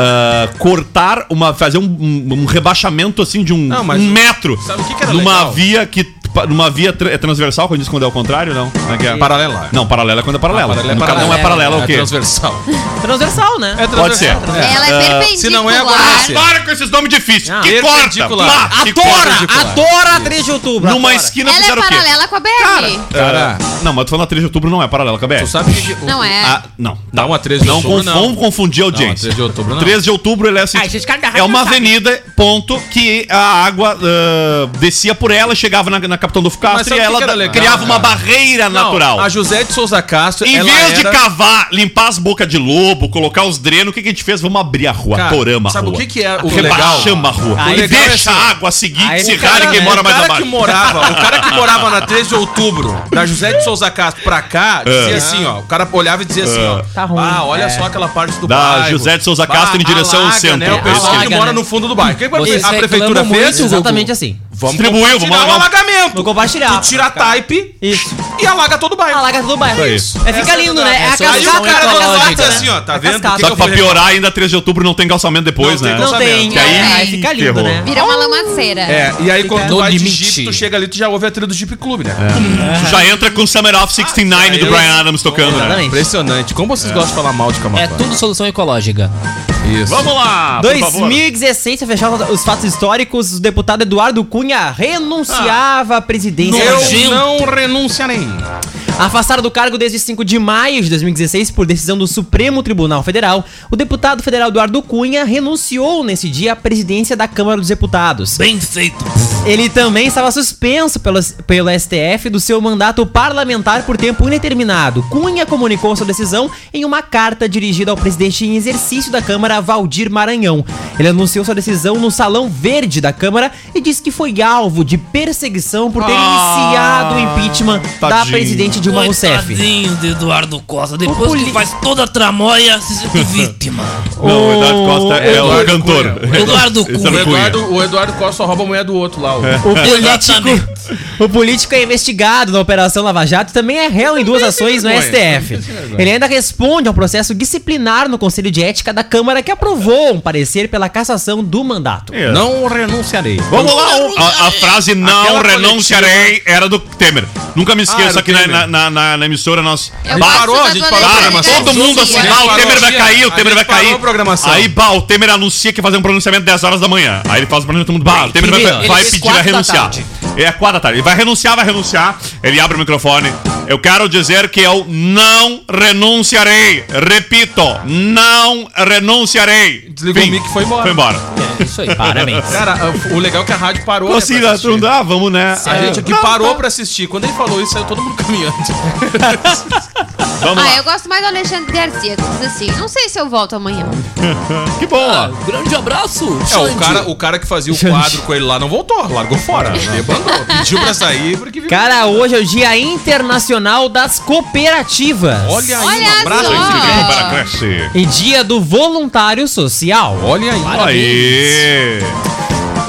Ah, cortar uma. fazer um, um- um rebaixamento assim de um, Não, um metro sabe o que que era numa legal? via que. Numa via tra- é transversal, quando diz quando é o contrário, não? Como é que é? Paralela. Não, paralela é quando é paralela. Ah, paralela é No caso, não é paralela. paralela é o É quê? transversal. Transversal, né? É Pode ser. transversal. Ela é Ah, perpendicular. se não é, agora vai ser. Para com esses nomes difíceis. Não. que corta. Perpendicular. Pá, que Adora! corta. Adora a 3 de outubro. Numa adora. esquina Ela é fizeram o quê? paralela com a BR. Cara, Ah, não, mas tu falando na 13 de outubro não é paralela com a BR. tu sabe que... Não é. Ah, não. Não, a 13 de Não, outubro não. vamos confundir a audiência. Não, a 13 de outubro não. 13 de outubro ele é assim. Ah, é uma avenida, ponto, que a água ah, descia por ela, chegava na, na Capitão do Mas Castro sabe e ela da- criava uma barreira Não, natural. A José de Souza Castro, Em ela vez de era- cavar, limpar as bocas de lobo, colocar os drenos, o que, que a gente fez? Vamos abrir a rua, Cara, toramos a sabe rua. o que que é o legal? Rebaixamos a rua. Aí e legal é deixa assim, a água seguir, se rale quem né, mora o mais cara abaixo. que morava, o cara que morava na 13 de outubro, da José de Souza Castro pra cá, dizia É. assim, ó. O cara olhava e dizia assim, ó. Tá ruim. Ah, olha É. só aquela parte do Da bairro. José de Souza Castro em direção ao alaga, centro. Né? O pessoal que mora né? no fundo do bairro. O que, a prefeitura fez? Exatamente assim. Vamos Distribuiu, compartilhar vamos o alagar. alagamento. Vou compartilhar. Tu tira a type Isso. e alaga todo o bairro. Alaga todo o bairro. Isso É, fica lindo, né? É a É Aí o solução cara do lado diz né? assim, ó, tá É vendo? O Só que pra piorar ainda 13 de outubro não tem calçamento depois, Não tem né? Não tem. Que aí- é, aí fica lindo, ferrou. né? Vira uma lamaceira. É, e aí quando tu vai de limite. Jeep, tu chega ali, tu já ouve a trilha do Jeep Clube, né? Tu já entra com Summer of 69 do eu- Brian Adams tocando, né? Impressionante. Como vocês gostam de falar mal de Camacuã? É tudo solução ecológica. Isso. Vamos lá, por favor. 2016, pra fechar os fatos históricos, o deputado Eduardo Cunha renunciava à presidência. Eu não renunciarei. Afastado do cargo desde 5 de maio de 2016 por decisão do Supremo Tribunal Federal, o deputado federal Eduardo Cunha renunciou nesse dia à presidência da Câmara dos Deputados. Bem feito. Ele também estava suspenso pelo, pelo STF do seu mandato parlamentar por tempo indeterminado. Cunha comunicou sua decisão em uma carta dirigida ao presidente em exercício da Câmara, Valdir Maranhão. Ele anunciou sua decisão no Salão Verde da Câmara e disse que foi alvo de perseguição por ter Ah, iniciado o impeachment da tadinho. presidente Dilma Rousseff. Coitadinho de Eduardo Costa. Depois poli- que faz toda a tramóia, se sente [laughs] vítima. Não, o Eduardo Costa é o cantor. Cunha. Eduardo O era Cunha. o. Eduardo, o Eduardo Costa só rouba a mulher do outro lá. ó. O político, o político é investigado na Operação Lava Jato e também é réu em duas ações no STF. Ele ainda responde a um processo disciplinar no Conselho de Ética da Câmara que aprovou um parecer pela cassação do mandato. É. Não renunciarei. Vamos lá, o- a, a frase não Aquela renunciarei era do Temer. Nunca me Ah, esqueça o que na, na, na- na- na emissora nós. Eu Bah, parou, a gente parou a programação. Todo mundo Sim, assim, é. ah, o Temer vai cair, o a Temer vai parou cair. a programação. Aí, bah, o Temer anuncia que vai fazer um pronunciamento 10 horas da manhã. Aí ele faz o pronunciamento, todo mundo, bah, o Temer vai, vai pedir, vai da renunciar. É, quatro da tarde. Ele vai renunciar, vai renunciar. Ele abre o microfone. Eu quero dizer que eu não renunciarei. Repito, não renunciarei. Desligou Fim. o mic e foi embora. Foi embora. É isso aí. Parabéns. Cara, o legal é que a rádio parou. né, Assim, pra né, assistir. mundo, ah, vamos, né? A É, gente aqui não, parou tá. pra assistir. Quando ele falou isso, saiu todo mundo [laughs] caminhando. [laughs] Vamos Ah, lá. eu gosto mais do Alexandre Garcia, que diz assim, não sei se eu volto amanhã. Que bom, ó. Grande abraço, É, o Xande. cara, o cara que fazia o quadro com ele lá não voltou, largou fora. Ele abandonou, pediu pra sair porque viu. Cara, hoje é o Dia Internacional das Cooperativas. Olha aí, Olha um abraço. só. para crescer. E Dia do Voluntário Social. Olha aí. Aí.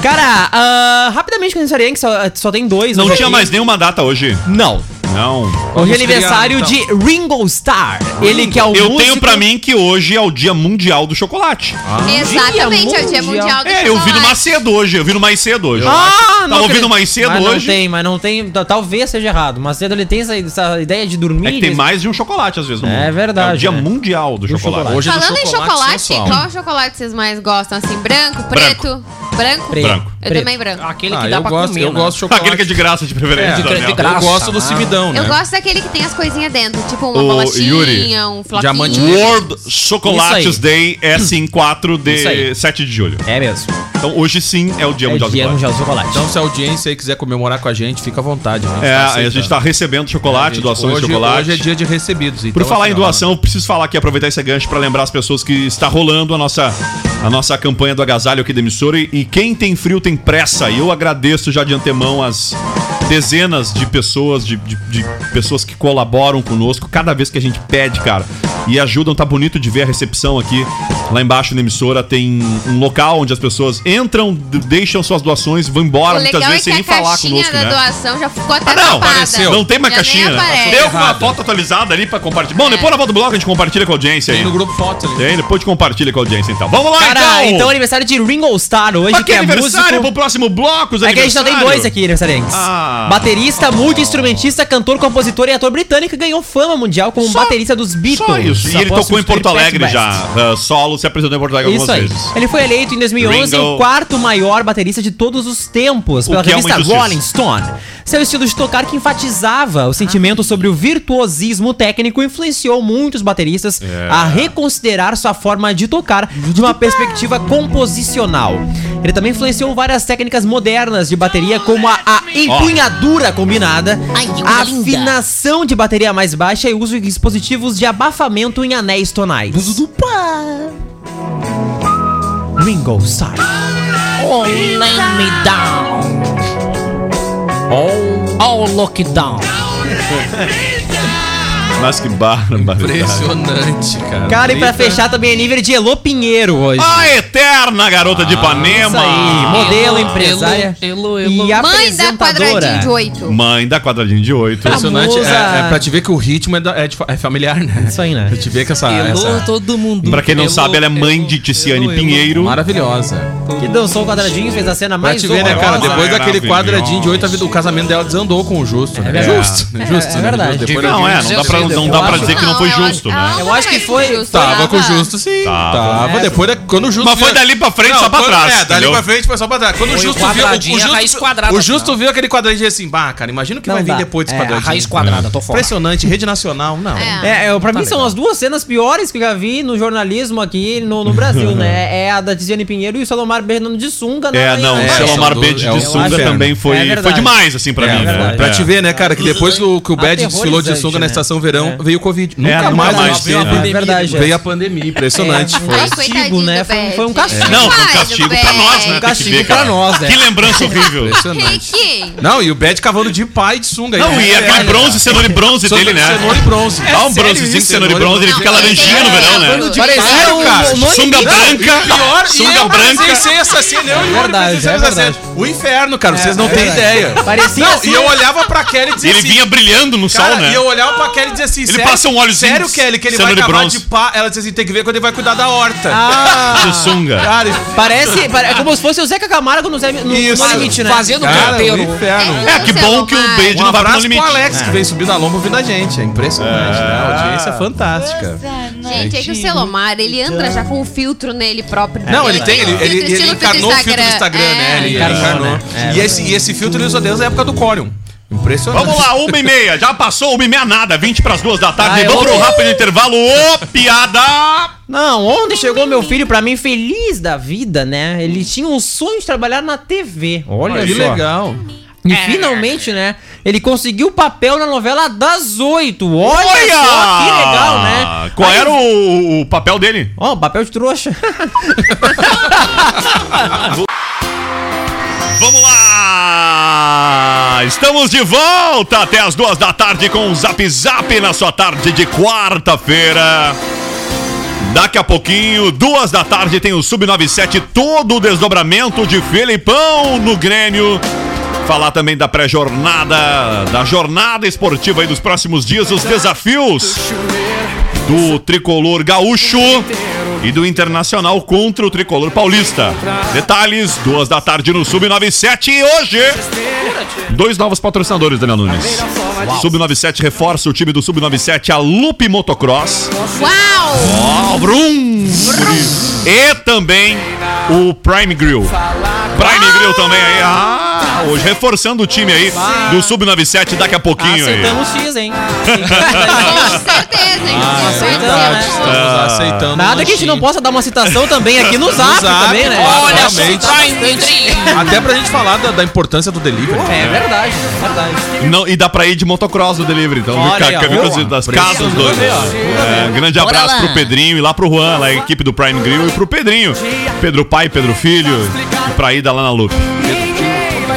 Cara, ah, rapidamente que só, só tem dois. Não hoje tinha aqui. mais nenhuma data hoje. Não. Não. Hoje é aniversário criar, de Ringo Starr. Ele que é o Eu músico... tenho pra mim que hoje é o Dia Mundial do Chocolate. Exatamente, é o Dia Mundial. Do É, eu vi no Chocolate. mais cedo hoje. Eu vi no mais cedo hoje. Ah, Tava não ouvindo acredito. mais cedo mas hoje. Não tem, mas não tem. Talvez seja errado. Mas cedo ele tem essa, essa ideia de dormir. É que tem mais de um chocolate às vezes no É verdade, É o Dia né? Mundial do, chocolate. chocolate. Hoje é do Falando em chocolate, sensual. qual chocolate vocês mais gostam? Assim, branco, preto? Branco? Preto. Branco. Eu Preto. também branco. Aquele que Ah, dá eu pra gosto, comer, eu né? gosto de chocolate. Aquele que é de graça de preferência. É, de Daniel. graça. Eu gosto do cimidão, né? Eu gosto daquele que tem as coisinhas dentro, tipo uma Ô, bolachinha, Yuri, um floquinho. diamante World Chocolates. Day é [clears throat] sim 4 Isso aí. de 7 de julho. É mesmo. Então hoje sim é o Dia É Mundial do Chocolate. Mundial do Chocolate. Então, se a audiência aí quiser comemorar com a gente, fica à vontade. né? É, Tá a gente tá recebendo chocolate, Gente, doações hoje, de chocolate. Hoje é dia de recebidos. Por então, falar assim, em doação, eu preciso falar aqui, aproveitar esse gancho para lembrar as pessoas que está rolando a nossa, a nossa campanha do agasalho aqui da emissora. E, e quem tem frio tem pressa. E eu agradeço já de antemão as dezenas de pessoas, de, de- de pessoas que colaboram conosco cada vez que a gente pede, cara. E ajudam, tá bonito de ver a recepção aqui. Lá embaixo na emissora tem um local onde as pessoas entram, deixam suas doações, vão embora, muitas é vezes que sem a nem falar caixinha conosco, da né? doação já ficou até Ah, não, apareceu. Não tem mais Já caixinha. né? Deu uma foto atualizada ali pra compartilhar. Bom, depois na volta do bloco a gente compartilha com a audiência aí. Tem no grupo fotos ali. Tem, depois a gente compartilha com a audiência então. Vamos lá, Cara, então então! aniversário de Ringo Starr hoje, Mas que é aniversário músico... pro próximo bloco, os É que a gente só tem dois aqui aniversariantes. Ah. Baterista, multi-instrumentista, cantor, compositor e ator britânico ganhou fama mundial como Só- baterista dos Beatles. Só isso. E ele tocou em Porto Alegre Best. já. ah, solo, se apresentou em Porto Alegre Isso algumas aí. vezes. Ele foi eleito em 2011 Ringo. o quarto maior baterista de todos os tempos pela é revista injustiça. Rolling Stone. Seu estilo de tocar que enfatizava o sentimento sobre o virtuosismo técnico influenciou muitos bateristas É. a reconsiderar sua forma de tocar de uma perspectiva composicional. Ele também influenciou várias técnicas modernas de bateria, como a, a empunhadura combinada, Ai, linda. afinação de bateria mais baixa e uso de dispositivos de abafamento em anéis tonais. Ringo Starr. Oh, lay me down. Oh, oh, look down. [laughs] Mas que barbaridade. Impressionante, cara. Cara, e pra Eita. fechar também é nível de Elô Pinheiro hoje. A eterna garota de Ipanema. Isso aí, modelo, Elo, empresária elo, elo, e elo. Mãe da quadradinho de oito. Mãe da quadradinho de oito. Impressionante. É, é pra te ver que o ritmo é, da- é de é familiar, né? Isso aí, né? Pra te ver que essa. Elô, essa todo mundo. Pra quem não Elô, sabe, ela é mãe elô, de Ticiane elô, elô. Pinheiro. maravilhosa. Que dançou o quadradinho, fez a cena Pra mais te ver, né, cara? Depois daquele quadradinho de oito, o casamento dela desandou com o justo. né? verdade. Justo, né? Justo, É, é né? verdade. Justo. Não, é, não dá pra, não dá pra dizer que não foi eu justo, né? Eu acho que é foi- justo, Tava com o justo, sim. Tava. É. Depois da, quando o justo. Mas foi viu- dali pra frente, Não, só pra quando- trás. É, dali entendeu? pra frente foi só pra trás. Quando o Foi justo viu. O, quadradinho, o a raiz justo, quadrada, o justo viu aquele quadradinho assim, bah, cara, imagina o que vai vir dá. depois desse É, a quadradinho. Raiz quadrada, tô fora. Impressionante, rede nacional, não. É. É, pra mim Tá são legal. as duas cenas piores que eu já vi no jornalismo aqui no, no Brasil, né? [laughs] É a da Tiziane Pinheiro e o Salomar Bernardo de sunga. É, não, É, o Selomar são Bede é de sunga inferno. também foi, É verdade. foi demais, assim, pra É, mim. né? verdade. Pra É. te ver, né, cara, que depois que o, que o Bad desfilou de sunga na né? estação verão, verão É. veio o Covid. Nunca, nunca mais, mais veio a pandemia. É verdade, é. Veio a pandemia, impressionante. É. Foi. Ai, castigo, né? do Foi, um castigo. Não, foi um castigo pra nós, né? Que Castigo ver, pra nós, é. Que lembrança horrível. Impressionante. Não, e o Bad cavando de pai de sunga. Não, aí, e né? aquele bronze, cenoura e bronze dele, né? Cenoura e bronze. Dá um bronzezinho de cenoura e bronze, ele fica laranjinha no verão, né? Parecia um- cara. um Sunga branca, pior, sunga eu branca. presenciei essa cena, eu e o verdade, é verdade. O inferno, cara, vocês não é têm ideia. Parecia Não, e eu olhava pra Kelly e dizia Ele assim... vinha brilhando no sol, né? e eu olhava pra Kelly e dizia assim, Ele passa um óleozinho Sério, Kelly, que ele vai de cavar bronze. de pá. Ela disse assim, tem que ver quando ele vai cuidar da horta. Ah, De sunga. Cara, parece, pare- é como se fosse o Zeca Camargo no, Zé, no, Isso. no limite, né? Fazendo cara, canteiro. o inferno. É, que bom que o Bade Um não vai pro Limite. pro Alex, que veio subir na lomba ouvindo a gente. É impressionante, né? A audiência é fantástica. Gente, é que o Selomar, ele entra já com o filtro nele próprio. Não, ele tem, ele, ele, ele estilo encarnou o filtro do Instagram, né? Ele Encarnou, encarnou. É. E, esse, e esse filtro ele usou desde a época do Corium. Impressionante. Vamos lá, uma e meia. Já passou uma e meia nada. 20 pras duas da tarde. Ai, Vamos pro rápido intervalo. Ô, piada! Não, ontem chegou meu filho pra mim feliz da vida, né? Ele tinha um sonho de trabalhar na TV. Olha que só. legal. E finalmente, né? Ele conseguiu o papel na novela das oito. Olha, Olha! só que legal, né? Qual Aí- era o, o papel dele? Ó, papel de trouxa. [laughs] Vamos lá! Estamos de volta até as duas da tarde com o Zap Zap na sua tarde de quarta-feira. Daqui a pouquinho, duas da tarde, tem o Sub-97, todo o desdobramento de Felipão no Grêmio. Falar também da pré-jornada, da jornada esportiva aí dos próximos dias, os desafios do tricolor gaúcho e do internacional contra o tricolor paulista. Detalhes, duas da tarde no Sub-97 e hoje. Dois novos patrocinadores, Daniel Nunes. Sub-97 reforça o time do Sub-97, a Lupe Motocross. Uau! Ó, Brum! E também o Prime Grill. Prime Grill também aí. Ah, hoje reforçando o time aí do Sub-97 daqui a pouquinho aí. Aceitamos X, hein? [laughs] Com certeza, hein? Ah, Com certeza, verdade. né? Estamos Ah. aceitando. Nada que a gente não possa dar uma citação também aqui no Zap, Zap, também, né? olha, Realmente. Até pra gente falar da, da importância do delivery. É verdade, é verdade. Não, e dá pra ir de motocross no delivery, então Olha fica, aí, Boa. das casas dos dois. É, grande abraço pro Pedrinho e lá pro Juan, lá a equipe do Prime Grill e pro Pedrinho. Pedro pai, Pedro filho, e pra ida lá na Lupe.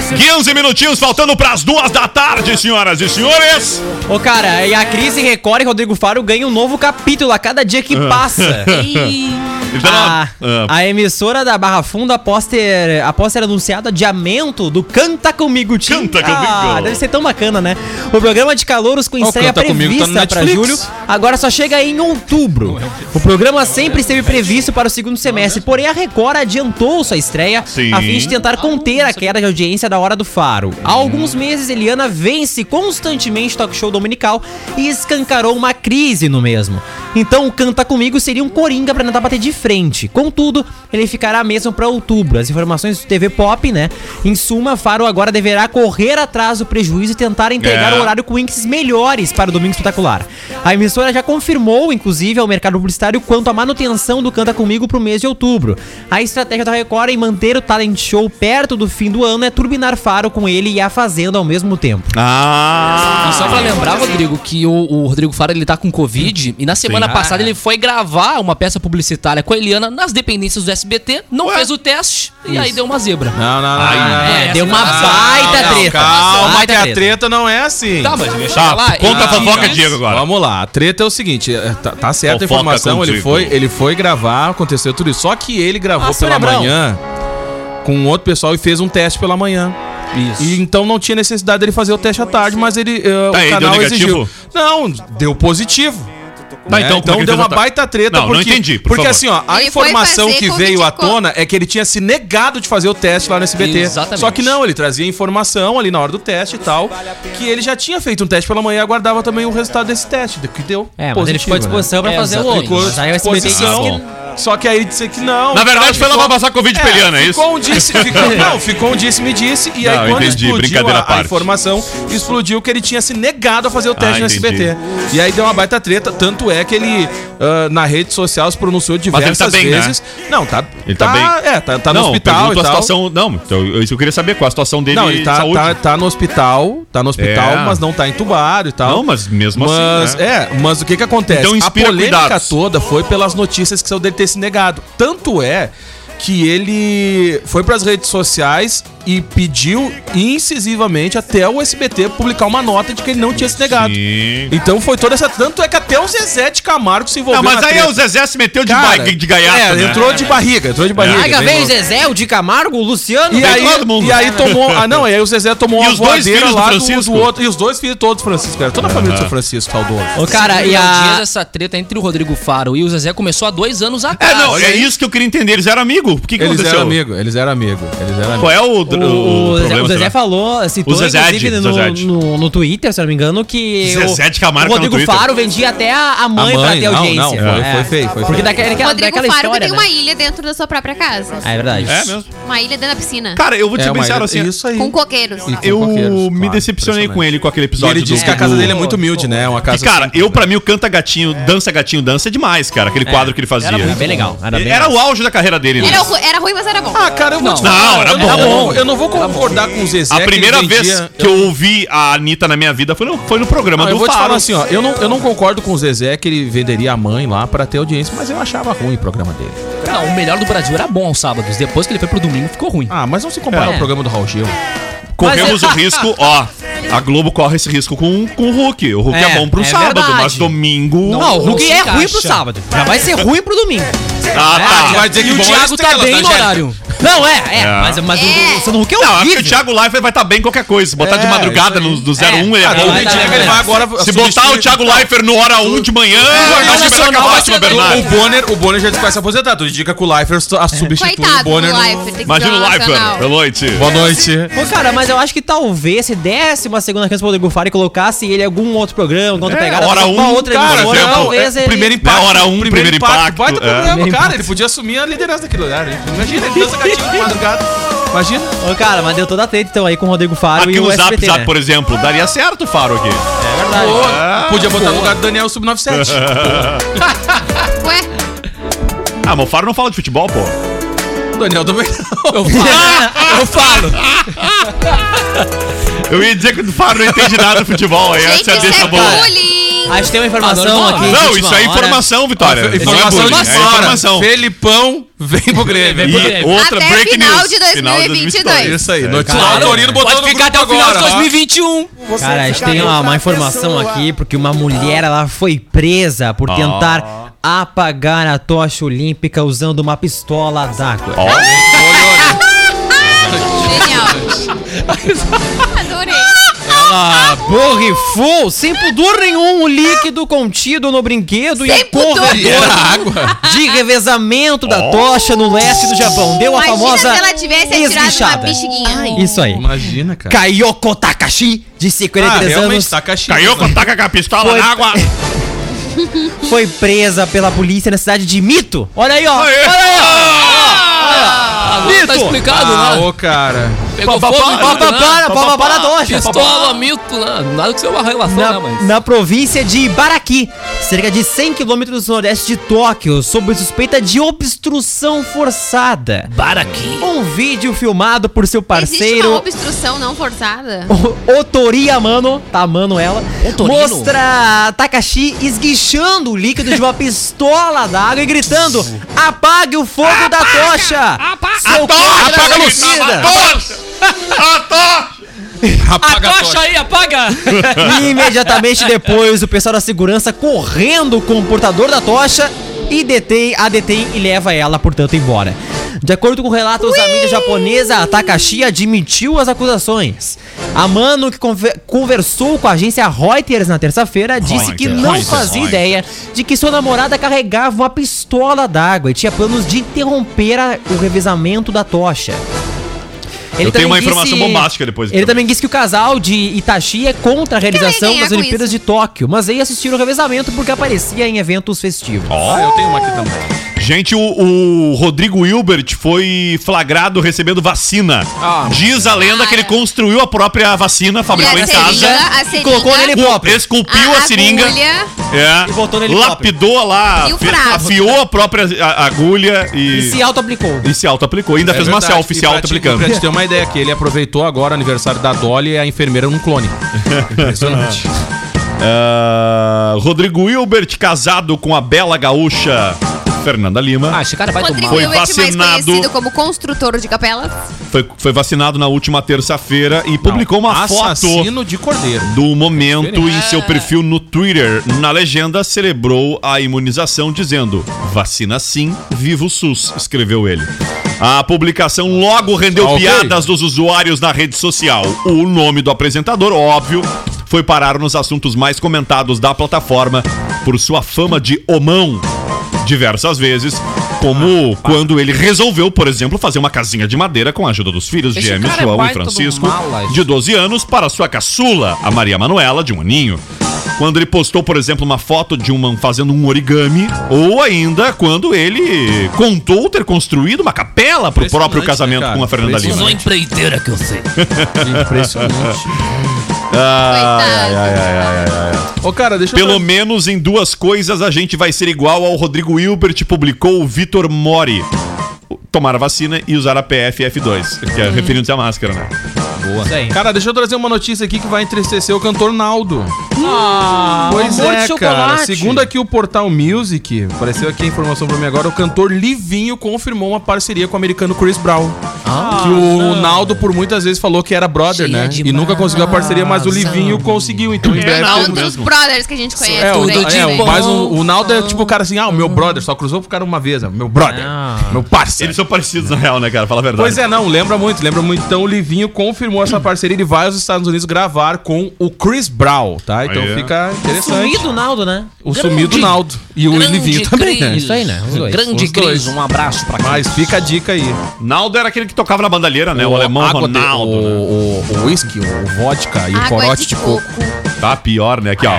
15 minutinhos faltando pras duas da tarde, senhoras e senhores. Ô, cara, e a Cris Record e Rodrigo Faro ganham um novo capítulo a cada dia que passa. [laughs] [laughs] Então, A, ah, a emissora da Barra Funda, após ter, após ter anunciado adiamento do Canta Comigo Tim. Canta Comigo. Ah, deve ser tão bacana, né? O programa de calouros com estreia Comigo tá no prevista pra Netflix. julho, agora só chega em outubro. O programa sempre esteve previsto para o segundo semestre, porém a Record adiantou sua estreia Sim. a fim de tentar conter a queda de audiência da Hora do Faro. Há alguns meses, Eliana vence constantemente talk show dominical e escancarou uma crise no mesmo. Então, o Canta Comigo seria um coringa pra tentar bater de frente. Contudo, ele ficará mesmo pra outubro. As informações do TV Pop, né? Em suma, Faro agora deverá correr atrás do prejuízo e tentar entregar É. o horário com índices melhores para o Domingo Espetacular. A emissora já confirmou, inclusive, ao mercado publicitário quanto à manutenção do Canta Comigo pro mês de outubro. A estratégia da Record em manter o talent show perto do fim do ano é turbinar Faro com ele e a Fazenda ao mesmo tempo. Ah! E só pra lembrar, Rodrigo, que o, o Rodrigo Faro ele tá com Covid e na semana Sim. passada ele foi gravar uma peça publicitária com a Eliana nas dependências do SBT, não Ué? fez o teste e aí deu uma zebra. Não, não, não. Não, não. É, deu uma não, baita Não, treta. Calma, Baita que a treta não é assim. Tá, mas deixa Tá, eu lá. conta a fofoca, Diego, agora. Vamos lá, a treta é o seguinte, é, tá, tá certa a informação, ele foi, ele foi gravar, aconteceu tudo isso. Só que ele gravou Ah, pela cerebrão. manhã com outro pessoal e fez um teste pela manhã. Isso. E então não tinha necessidade dele fazer o teste à tarde, mas ele eh, Tá, o canal deu negativo? exigiu. Não, deu positivo. Tá, né? então, é que deu uma baita treta Não, não porque, entendi, por porque favor. assim, ó, a Ele informação que veio à tona é que ele tinha se negado de fazer o teste lá no SBT. Exatamente. Só que não, ele trazia informação ali na hora do teste e tal, que ele já tinha feito um teste pela manhã e aguardava também o resultado desse teste, que deu É, mas ele ficou à positivo, né? disposição pra É, fazer o exatamente. outro. Aí o SBT disse Ah, Só que aí ele disse que não. Na verdade, foi lá pra passar Covid pra Eliana, é isso? Ficou um disse, ficou, [laughs] não, ficou um disse-me-disse. E aí, Não, quando entendi, explodiu a, a informação, explodiu que ele tinha se negado a fazer o teste Ah, no. SBT. E aí deu uma baita treta. Tanto é que ele, ah, na rede social, se pronunciou tá diversas bem, né? vezes. Não, tá. Ele tá, bem? É, tá, tá no não, hospital pergunto e a tal. situação. Não, então, eu- isso eu queria saber qual a situação dele Não, ele tá, tá, tá no hospital, tá no hospital, É. mas não tá entubado e tal. Não, mas mesmo Mas, assim. né? é, mas o que que acontece? Então a polêmica cuidados. toda foi pelas notícias que saiu dele ter se negado. Tanto é que ele foi pras redes sociais e pediu incisivamente até o SBT publicar uma nota de que ele não tinha se negado. Sim. Então foi toda essa. Tanto é que até o Zezé de Camargo se envolveu. Não, mas na aí treta. o Zezé se meteu de, Cara, ba- de gaiato, É, né? entrou de barriga, entrou de barriga. Aí vem o. Zezé, o de Camargo, o Luciano. E vem aí, todo mundo. e aí tomou. Ah, não, e aí o Zezé tomou E uma os dois voadeira filhos do lá do, Francisco? do outro. E os dois filhos todos Francisco, cara. Toda a família do seu Francisco, saudoso. Ô, cara, e Dias a... essa treta entre o Rodrigo Faro e o Zezé começou há dois anos atrás. É, não, Olha é isso que eu queria entender. Eles eram amigos. O que, que Eles aconteceu? eram amigos, eles eram amigos. Eles eram Qual amigos. é o, o, O, o Zezé, problema, o Zezé será? falou, citou O Zezé, inclusive no, Zezé. no, no Twitter, se eu não me engano, que Zezé de Camargo o tá no Rodrigo. Faro vendia até a, a mãe, A pra mãe, ter não, audiência. não, foi- foi feio, foi Porque feio. daquela, daquela, Rodrigo daquela Faro história, tem né? uma ilha dentro da sua própria casa. Ah, é verdade. É mesmo? Uma ilha dentro da piscina. Cara, eu vou te É, é assim. isso aí. Com coqueiros. Eu me decepcionei com ele com aquele episódio ele disse que a casa dele é muito humilde, né? Uma Que, casa cara, eu pra mim o Canta Gatinho, Dança Gatinho, Dança é demais, cara. Aquele quadro que ele fazia. Era bem legal. Era, o auge da carreira dele, né? Era, ru- era ruim, mas era bom. Ah, cara, eu vou Não. te falar, Não, era eu bom. eu não vou- eu não vou concordar com o Zezé. A que ele primeira vendia- vez que eu ouvi a Anitta na minha vida foi no, foi no programa Não, do eu vou te Faro. falar assim, ó. Eu não, eu não concordo com o Zezé que ele venderia a mãe lá pra ter audiência, mas eu achava ruim o programa dele. Não, o melhor do Brasil era bom aos sábados. Depois que ele foi pro domingo, ficou ruim. Ah, mas não se compara É. ao programa do Raul Gil. Corremos o risco, [laughs] ó. A Globo corre esse risco com, com o Hulk. O Hulk é, É, bom pro é sábado, verdade. mas domingo. Não, Não, o Hulk se é encaixa. ruim pro sábado. Já vai ser ruim pro domingo. Ah, tá. vai dizer E o bom é Thiago tá estrelas, bem no horário. Não, é, é. É. Mas, mas o- É. o Luciano Huck é Não, acho que o. Thiago Leifert vai estar bem em qualquer coisa. Se botar de É, madrugada no, do 01, ele é Ah, bom. vai dar, que ele vai agora. Se botar o Thiago Leifert no hora 1 de manhã, vai Jornal liberar com a Nacional vai Fátima ser- Bernardes. O Bonner, o Bonner já disse que vai se aposentar. Tu indica que o Leifert a substitui o Bonner. no- que Imagina o Leifert. Boa noite. Boa noite. Pô, cara, mas eu acho que talvez se desse uma segunda chance pro Rodrigo Faro e colocasse ele em algum outro programa, alguma outra É, pegada, hora uma um, outra cara, emissora, exemplo, talvez é, ele... primeiro impacto. Hora um, primeiro impacto, Baita é. programa, [laughs] cara. Ele podia assumir a liderança daquele lugar. Imagina, ele dança gatinho de madrugada. Imagina. Ô, cara, mas deu toda a treta então aí com o Rodrigo Faro Aqui e o o Zap SBT, Zap, né? por exemplo, daria certo o Faro aqui. É verdade. Pô, podia botar no lugar do Daniel Sub-97. [laughs] Ué, Ah, mas o Faro não fala de futebol, pô. O Daniel também não. [laughs] Eu falo. eu falo. Eu ia dizer que o Faro não entende nada de futebol. Aí gente, essa é deixa é boa. bullying. A gente tem uma Ah, informação aqui. Não, última isso é informação, Vitória. Não é Informação bullying, de é fora. informação. Felipão vem pro Grêmio. Vem pro E Grêmio. outra Até break final news. de 2022. Isso aí. É, Notícia claro. do Torino botou Pode ficar até o final de agora, ó. 2021. Cara, a gente tem uma, uma informação aqui, porque uma mulher ela foi presa por tentar apagar a tocha olímpica usando uma pistola d'água. [laughs] [laughs] Genial. [laughs] Adorei. Ela borrifou sem pudor nenhum o líquido contido no brinquedo e Sem a pudor. corredor água. de revezamento da tocha no leste do Japão. Deu a Imagina famosa se ela tivesse atirado uma esguichada. bexiguinha. Isso aí. Imagina, cara. Kayoko Takashi, de Ah, 53 realmente, anos, tá caixinha. Caiu com taca com a pistola Foi- na água. [laughs] foi presa pela polícia na cidade de Mito. Olha aí, ó. Aê. Olha aí, ó. Agora tá explicado, Ah, né? ô, cara. Pegou fogo tudo, né? tocha. Pistola, mito, né? Nada que seja uma relação, né, Na, mas... na província de Ibaraki, cerca de 100 quilômetros no nordeste de Tóquio, sob suspeita de obstrução forçada. Baraki. Um vídeo filmado por seu Existe uma parceiro obstrução não forçada? O- Otori Amano, tá amando ela, Otorino. mostra Takashi esguichando o líquido de uma [laughs] pistola d'água e gritando: Apague o fogo da tocha! Seu contra Apaga a luz. homicida!" A tocha. A tocha. Apaga a tocha aí, apaga! E [laughs] imediatamente depois, o pessoal da segurança correndo com o portador da tocha e detém, a detém e leva ela, portanto, embora. De acordo com relatos da mídia japonesa, a Takashi admitiu as acusações. A Mano, que conver- conversou com a agência Reuters na terça-feira, disse que Reuters, não Reuters, fazia Reuters. ideia de que sua namorada carregava uma pistola d'água e tinha planos de interromper a- o revezamento da tocha. Eu tenho uma informação bombástica depois, Ele então. também disse que o casal de Itachi é contra a realização das com Olimpíadas de Tóquio, mas veio assistir o revezamento porque aparecia em eventos festivos. Ah, eu tenho uma aqui também. Gente, o, o Rodrigo Hilbert foi flagrado recebendo vacina. Ah, Diz a lenda que ele construiu a própria vacina, fabricou a em casa. a seringa, colocou nele próprio. Esculpiu a, a seringa. agulha. É, E botou nele lapidou lá, E afiou a própria agulha e, E se auto-aplicou. e se auto-aplicou. Ainda É fez uma verdade. selfie E se auto-aplicando. Pra te ter uma ideia, que ele aproveitou agora o aniversário da Dolly e a enfermeira num clone. [laughs] Impressionante. Ah, Rodrigo Hilbert, casado com a bela gaúcha Fernanda Lima. Ah, esse cara vai tomar. Foi Hilbert, mais vacinado. conhecido como construtor de capelas. Foi, foi vacinado na última terça-feira e publicou uma foto de cordeiro. do momento em seu perfil no Twitter. Na legenda, celebrou a imunização dizendo: Vacina sim, viva o SUS, escreveu ele. A publicação logo rendeu Ok. piadas dos usuários na rede social. O nome do apresentador, óbvio, foi parar nos assuntos mais comentados da plataforma por sua fama de homão diversas vezes. Como quando ele resolveu, por exemplo, fazer uma casinha de madeira com a ajuda dos filhos Esse gêmeos, cara é João e baita do Francisco, mala, de 12 anos, para sua caçula, a Maria Manuela, de um aninho. Quando ele postou, por exemplo, uma foto de uma fazendo um origami, ou ainda quando ele contou ter construído uma capela para o próprio Impressionante, casamento né, cara? com a Fernanda Sou Lima. empreiteira que eu sei. Impressionante. [laughs] Ai, ai, ai, ai, ai, ai. Ô, cara, deixa Pelo eu... menos em duas coisas a gente vai ser igual ao Rodrigo Hilbert, publicou o Vitor Mori. Tomar a vacina e usar a PFF2, que é referindo-se à máscara, né? Boa. Isso aí. Cara, deixa eu trazer uma notícia aqui que vai entristecer o cantor Naldo. Ah, Pois amor de é, cara. Segundo aqui o Portal Music, apareceu aqui a informação pra mim agora, o cantor Livinho confirmou uma parceria com o americano Chris Brown. Que o Naldo por muitas vezes falou que era brother, Cheia né? E nunca conseguiu a parceria, mas o Livinho conseguiu. Então em breve... É um dos brothers que a gente conhece. É, o, é, né? o, mas o, o Naldo é tipo o cara assim, ah, o meu brother, só cruzou pro cara uma vez, é meu brother, Ah. meu parceiro. Eles são parecidos na real, né, cara? Fala a verdade. Pois é, não, lembra muito, lembra muito. Então o Livinho confirmou essa parceria, ele vai aos Estados Unidos gravar com o Chris Brown, tá? Então Aí é. fica interessante. Sumido Naldo, né? O sumido Naldo. E o Grande Livinho também, né? Isso aí, né? Os dois. Grande Os dois. Cris, um abraço pra Mas fica a dica aí. Naldo era aquele que tocava na bandalheira, né? O, alemão água de- Ronaldo. né? o, o, o whisky, o vodka e o Água corote de de coco. Tá pior, né? Aqui, ó.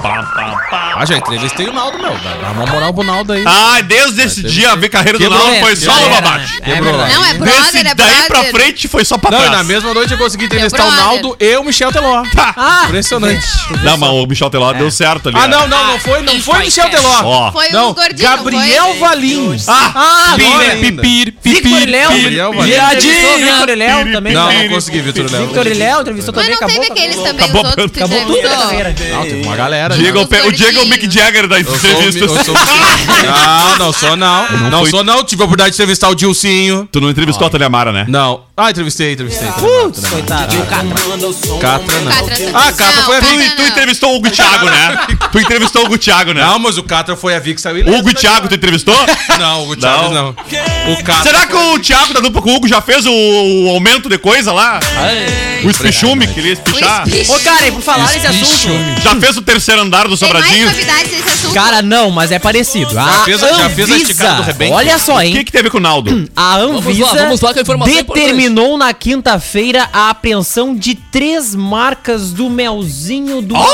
Pá, pá, pá. Ah, já entrevistei o Naldo, meu. Dá dá uma moral pro Naldo aí. Ah, desde esse dia a ver carreira do Quebrou, Naldo é, foi só quebrou, no é, babate. né? Quebrou lá. Não, é Desse brother, é daí brother. pra frente foi só pra Não, e trás. na mesma noite eu consegui entrevistar o brother. Naldo e o Michel Teló. Tá. [laughs] Impressionante. Não, mas o Michel Teló deu certo ali. Ah, né? não, não, não foi, não foi Michel? Teló. Ó. Foi Não, o gordinho, Gabriel foi? Valim. Ah, Pipir, agora. pipir, Victor pipir, Léo. Gabriel Valim. Victor Léo também. Não, né? não consegui, Vitor Léo. Victor Léo entrevistou Mas também, não acabou. teve aqueles também, Acabou- os outros que Acabou tudo na entrevistou? carreira. Não, tem uma galera. Diego, Os o Pe- o Diego é gordinhos. Mick Jagger da Eu sou, entrevista. eu sou [laughs] Não, não sou não. Não, foi- sou não. Tive a oportunidade de entrevistar o Dilcinho. Tu não entrevistou a Tânia Mara, né? Não. Ah, entrevistei, entrevistei. Putz, coitado. Catra não. Catra também. Ah, Catra Não, foi a Vic. Tu não. entrevistou o Hugo Thiago, né? Tu entrevistou o Hugo Thiago, né? Não, mas o Catra foi a Vic que saiu O ileso Hugo da Thiago tu entrevistou? [laughs] Não, o Thiago não. O Catra. Será que o Thiago da dupla com o Hugo já fez o, o aumento de coisa lá? O espichume que ele ia espichar? Ô, cara, e por falar nesse assunto. Já fez o terceiro andar do Tem mais Sobradinho? novidades nesse assunto? Cara, não, mas é parecido. A fez a- já fez a esticada do rebento? olha só, O que hein? que teve com o Naldo? A Vamos Anvisa lá, vamos lá com a informação determinou na quinta-feira a apreensão de três marcas do melzinho do amor.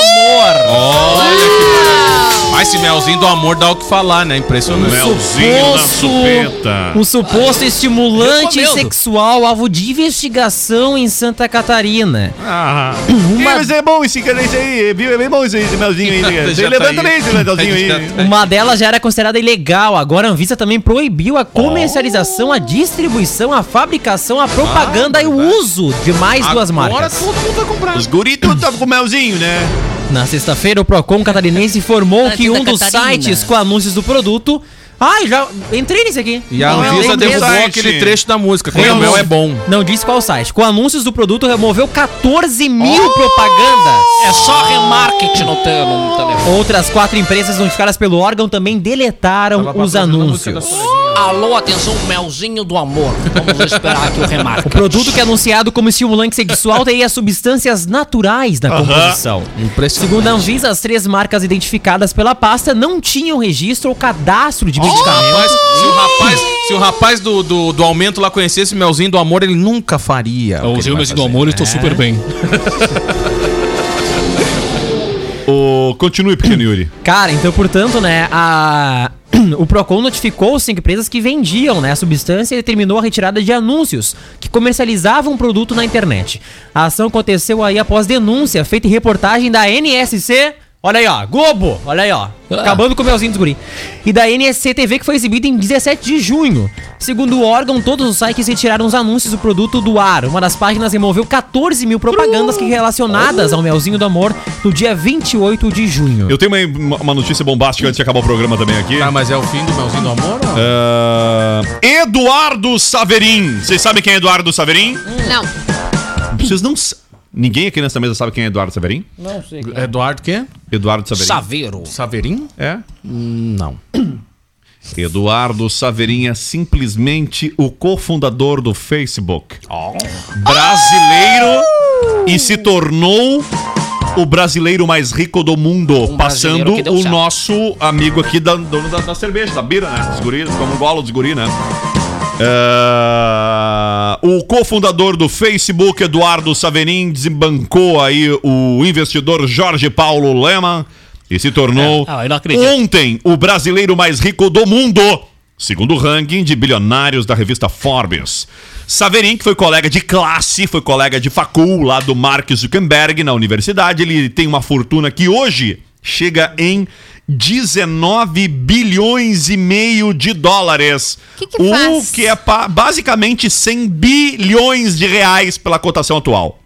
Olha que Mas esse melzinho do amor dá o que falar, né? Impressionante. Melzinho na Suposto, chupeta. um suposto estimulante Recomendo. sexual alvo de investigação em Santa Catarina. Ah, Uma- mas é bom esse, esse aí, viu? É bem bom esse, esse melzinho aí. [laughs] né? Você tá levanta aí. bem esse melzinho aí. tá Uma delas já era considerada ilegal. Agora a Anvisa também proibiu a comercialização, a distribuição, a fabricação, a propaganda e o uso de mais duas Agora marcas. todo mundo vai comprar. Os guritos estavam com melzinho, né? Na sexta-feira, o Procon catarinense informou que um dos Catarina. sites com anúncios do produto. Ai, já entrei nesse aqui. E a Não, Anvisa derrubou site. aquele trecho da música. Quando o mel é bom. Não disse qual site. Com anúncios do produto, removeu 14 mil propagandas. É só remarketing no, no telefone. Outras quatro empresas notificadas pelo órgão também deletaram Tava os anúncios. Alô, atenção, melzinho do amor. Vamos esperar aqui o O remarketing. produto que é anunciado como estimulante sexual teria substâncias naturais na composição. Impressionante. Segundo a Anvisa, as três marcas identificadas pela pasta não tinham registro ou cadastro de medicamento. Rapaz, se o rapaz, se o rapaz do, do, do aumento lá conhecesse o melzinho do amor, ele nunca faria. o que ele vai fazer. amor, estou super bem. [laughs] O... Continue, pequeno Yuri. Cara, então, portanto, né, a... o Procon notificou cinco empresas que vendiam né, a substância e determinou a retirada de anúncios que comercializavam o produto na internet. A ação aconteceu aí após denúncia feita em reportagem da NSC. Olha aí, ó, Globo, olha aí, ó. Acabando com o melzinho dos guri. E da NSC TV, que foi exibida em 17 de junho. Segundo o órgão, todos os sites retiraram os anúncios do produto do ar. Uma das páginas removeu 14 mil propagandas que relacionadas ao melzinho do amor no dia 28 de junho. Eu tenho uma, uma notícia bombástica antes de acabar o programa também aqui. Ah, mas é o fim do melzinho do amor? Ah, Eduardo Saverin. Vocês sabem quem é Eduardo Saverin? Não. Vocês não. sa- Ninguém aqui nessa mesa sabe quem é Eduardo Saverin? Não sei. Eduardo quê? Eduardo Saverin. Saveiro. Saverim? É. Não. [clears throat] Eduardo Saverin é simplesmente o cofundador do Facebook. Brasileiro e se tornou o brasileiro mais rico do mundo, Um passando o certo. nosso amigo aqui, da, dono da, da cerveja, da bira, né? Dos guris, como um golo dos guri, né? Ah, o cofundador do Facebook, Eduardo Saverin, desembancou aí o investidor Jorge Paulo Lehmann e se tornou É, ah, ontem o brasileiro mais rico do mundo, segundo o ranking de bilionários da revista Forbes. Saverin, que foi colega de classe, foi colega de facul lá do Mark Zuckerberg na universidade, ele tem uma fortuna que hoje chega em 19 bilhões e meio de dólares. Que que o faz? que é basicamente 100 bilhões de reais pela cotação atual.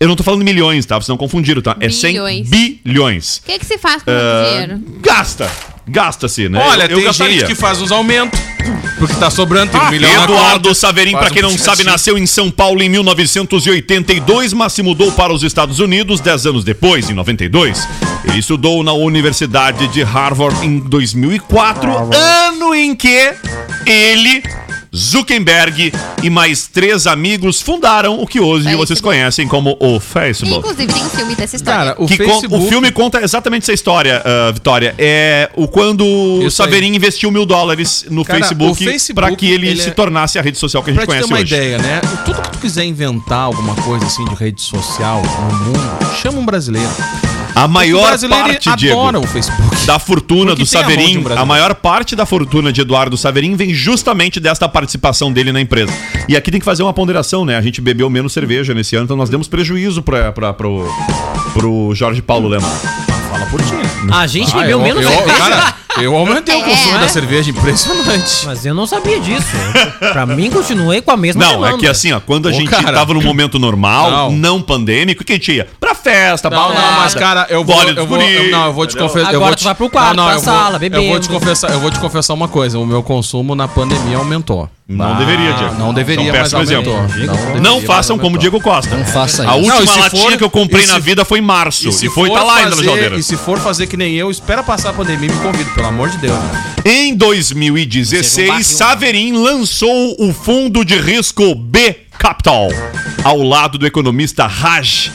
Eu não tô falando milhões, tá? Vocês não confundiram, tá? É 100 Bilhões. bilhões. O que, que se faz com Ah, dinheiro? Gasta. Gasta-se, né? Olha, eu, eu tem gastaria. gente que faz uns aumentos. Porque tá sobrando, tem um milhão na Eduardo. Saverin, Faz pra quem um não sabe, nasceu em São Paulo em 1982, mas se mudou para os Estados Unidos 10 anos depois, em 92. Ele estudou na Universidade de Harvard em 2004, ano em que ele, Zuckerberg e mais três amigos fundaram o que hoje Facebook. vocês conhecem como o Facebook. Inclusive tem um filme dessa história. Cara, o Facebook... o filme conta exatamente essa história, ah, Vitória. É o quando o. Saverin investiu mil dólares no Cara, Facebook, Facebook, para que ele, ele se é- tornasse a rede social que a gente Pra te ter conhece uma hoje. ideia, né? Tudo que tu quiser inventar alguma coisa assim de rede social no mundo, chama um brasileiro. A maior parte, Diego, o Facebook. da fortuna do a Saverin, brasileiro. a maior parte da fortuna de Eduardo Saverin vem justamente desta participação dele na empresa. E aqui tem que fazer uma ponderação, né? A gente bebeu menos cerveja nesse ano, então nós demos prejuízo pra, pro, pro Jorge Paulo Lema. Fala por ti. A gente Ah, bebeu eu, menos eu, cerveja. cara, [laughs] eu aumentei o É. consumo da cerveja, impressionante. Mas eu não sabia disso. pra mim, continuei com a mesma Não, é demanda. que assim, ó, quando a Ô, gente cara. tava num momento normal, não, Não. pandêmico, que a gente ia pra festa, Não, balada, não, mas cara, eu vou, eu vou, eu, não, eu vou te confessar. eu Agora vou tu te- vai pro quarto, não, não, pra eu vou- sala, Eu vou bebendo. te confessar, eu vou te confessar uma coisa, o meu consumo na pandemia aumentou. Não deveria, Diego. Não deveria, mas exemplo. Não, deveria, Não façam como aumentou. Diego Costa. Não faça A isso. última Não, e latinha for- que eu comprei e na vida foi em março. E, se foi for tá lá ainda na geladeira. E se for fazer que nem eu, espera passar a pandemia e me convido, pelo amor de Deus. né? Em Você 2016, não bateu. Saverin lançou o fundo de risco B Capital, ao lado do economista Raj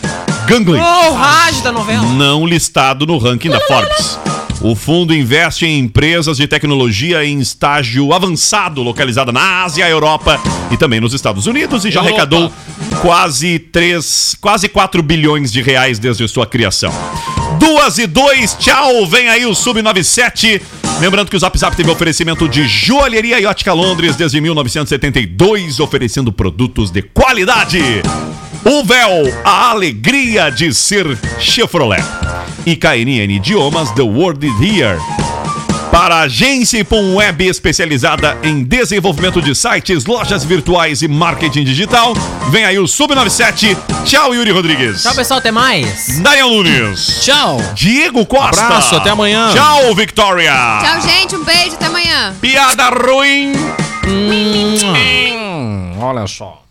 Gangley, Ô, o Raj da novela. não listado no ranking da Forbes. O fundo investe em empresas de tecnologia em estágio avançado, localizada na Ásia, Europa e também nos Estados Unidos, e já Europa. arrecadou quase 3, quase 4 bilhões de reais desde sua criação. Duas e dois, tchau! Vem aí o Sub97. Lembrando que o Zap Zap teve oferecimento de Joalheria e Ótica Londres desde 1972, oferecendo produtos de qualidade. O Véu, a alegria de ser Chevrolet. E KNN Idiomas, The World is Here. Para a agência Ipom Web especializada em desenvolvimento de sites, lojas virtuais e marketing digital, vem aí o Sub97. Tchau, Yuri Rodrigues. Tchau, pessoal. Até mais. Daniel Nunes. Tchau. Diego Costa. Abraço, até amanhã. Tchau, Victoria. Tchau, gente. Um beijo. Até amanhã. Piada ruim. Hum, olha só.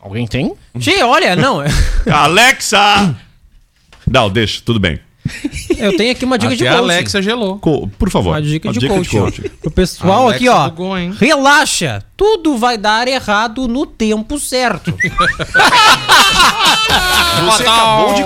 Alguém tem? Tchê, olha, não. Alexa. [laughs] Não, deixa, tudo bem. [laughs] Eu tenho aqui uma dica de Até a. Alexa gelou. Co- por favor. Uma dica, Uma de, dica coaching. O pessoal Alexa aqui, ó. bugou, hein? Relaxa. Tudo vai dar errado no tempo certo. [laughs] Você acabou de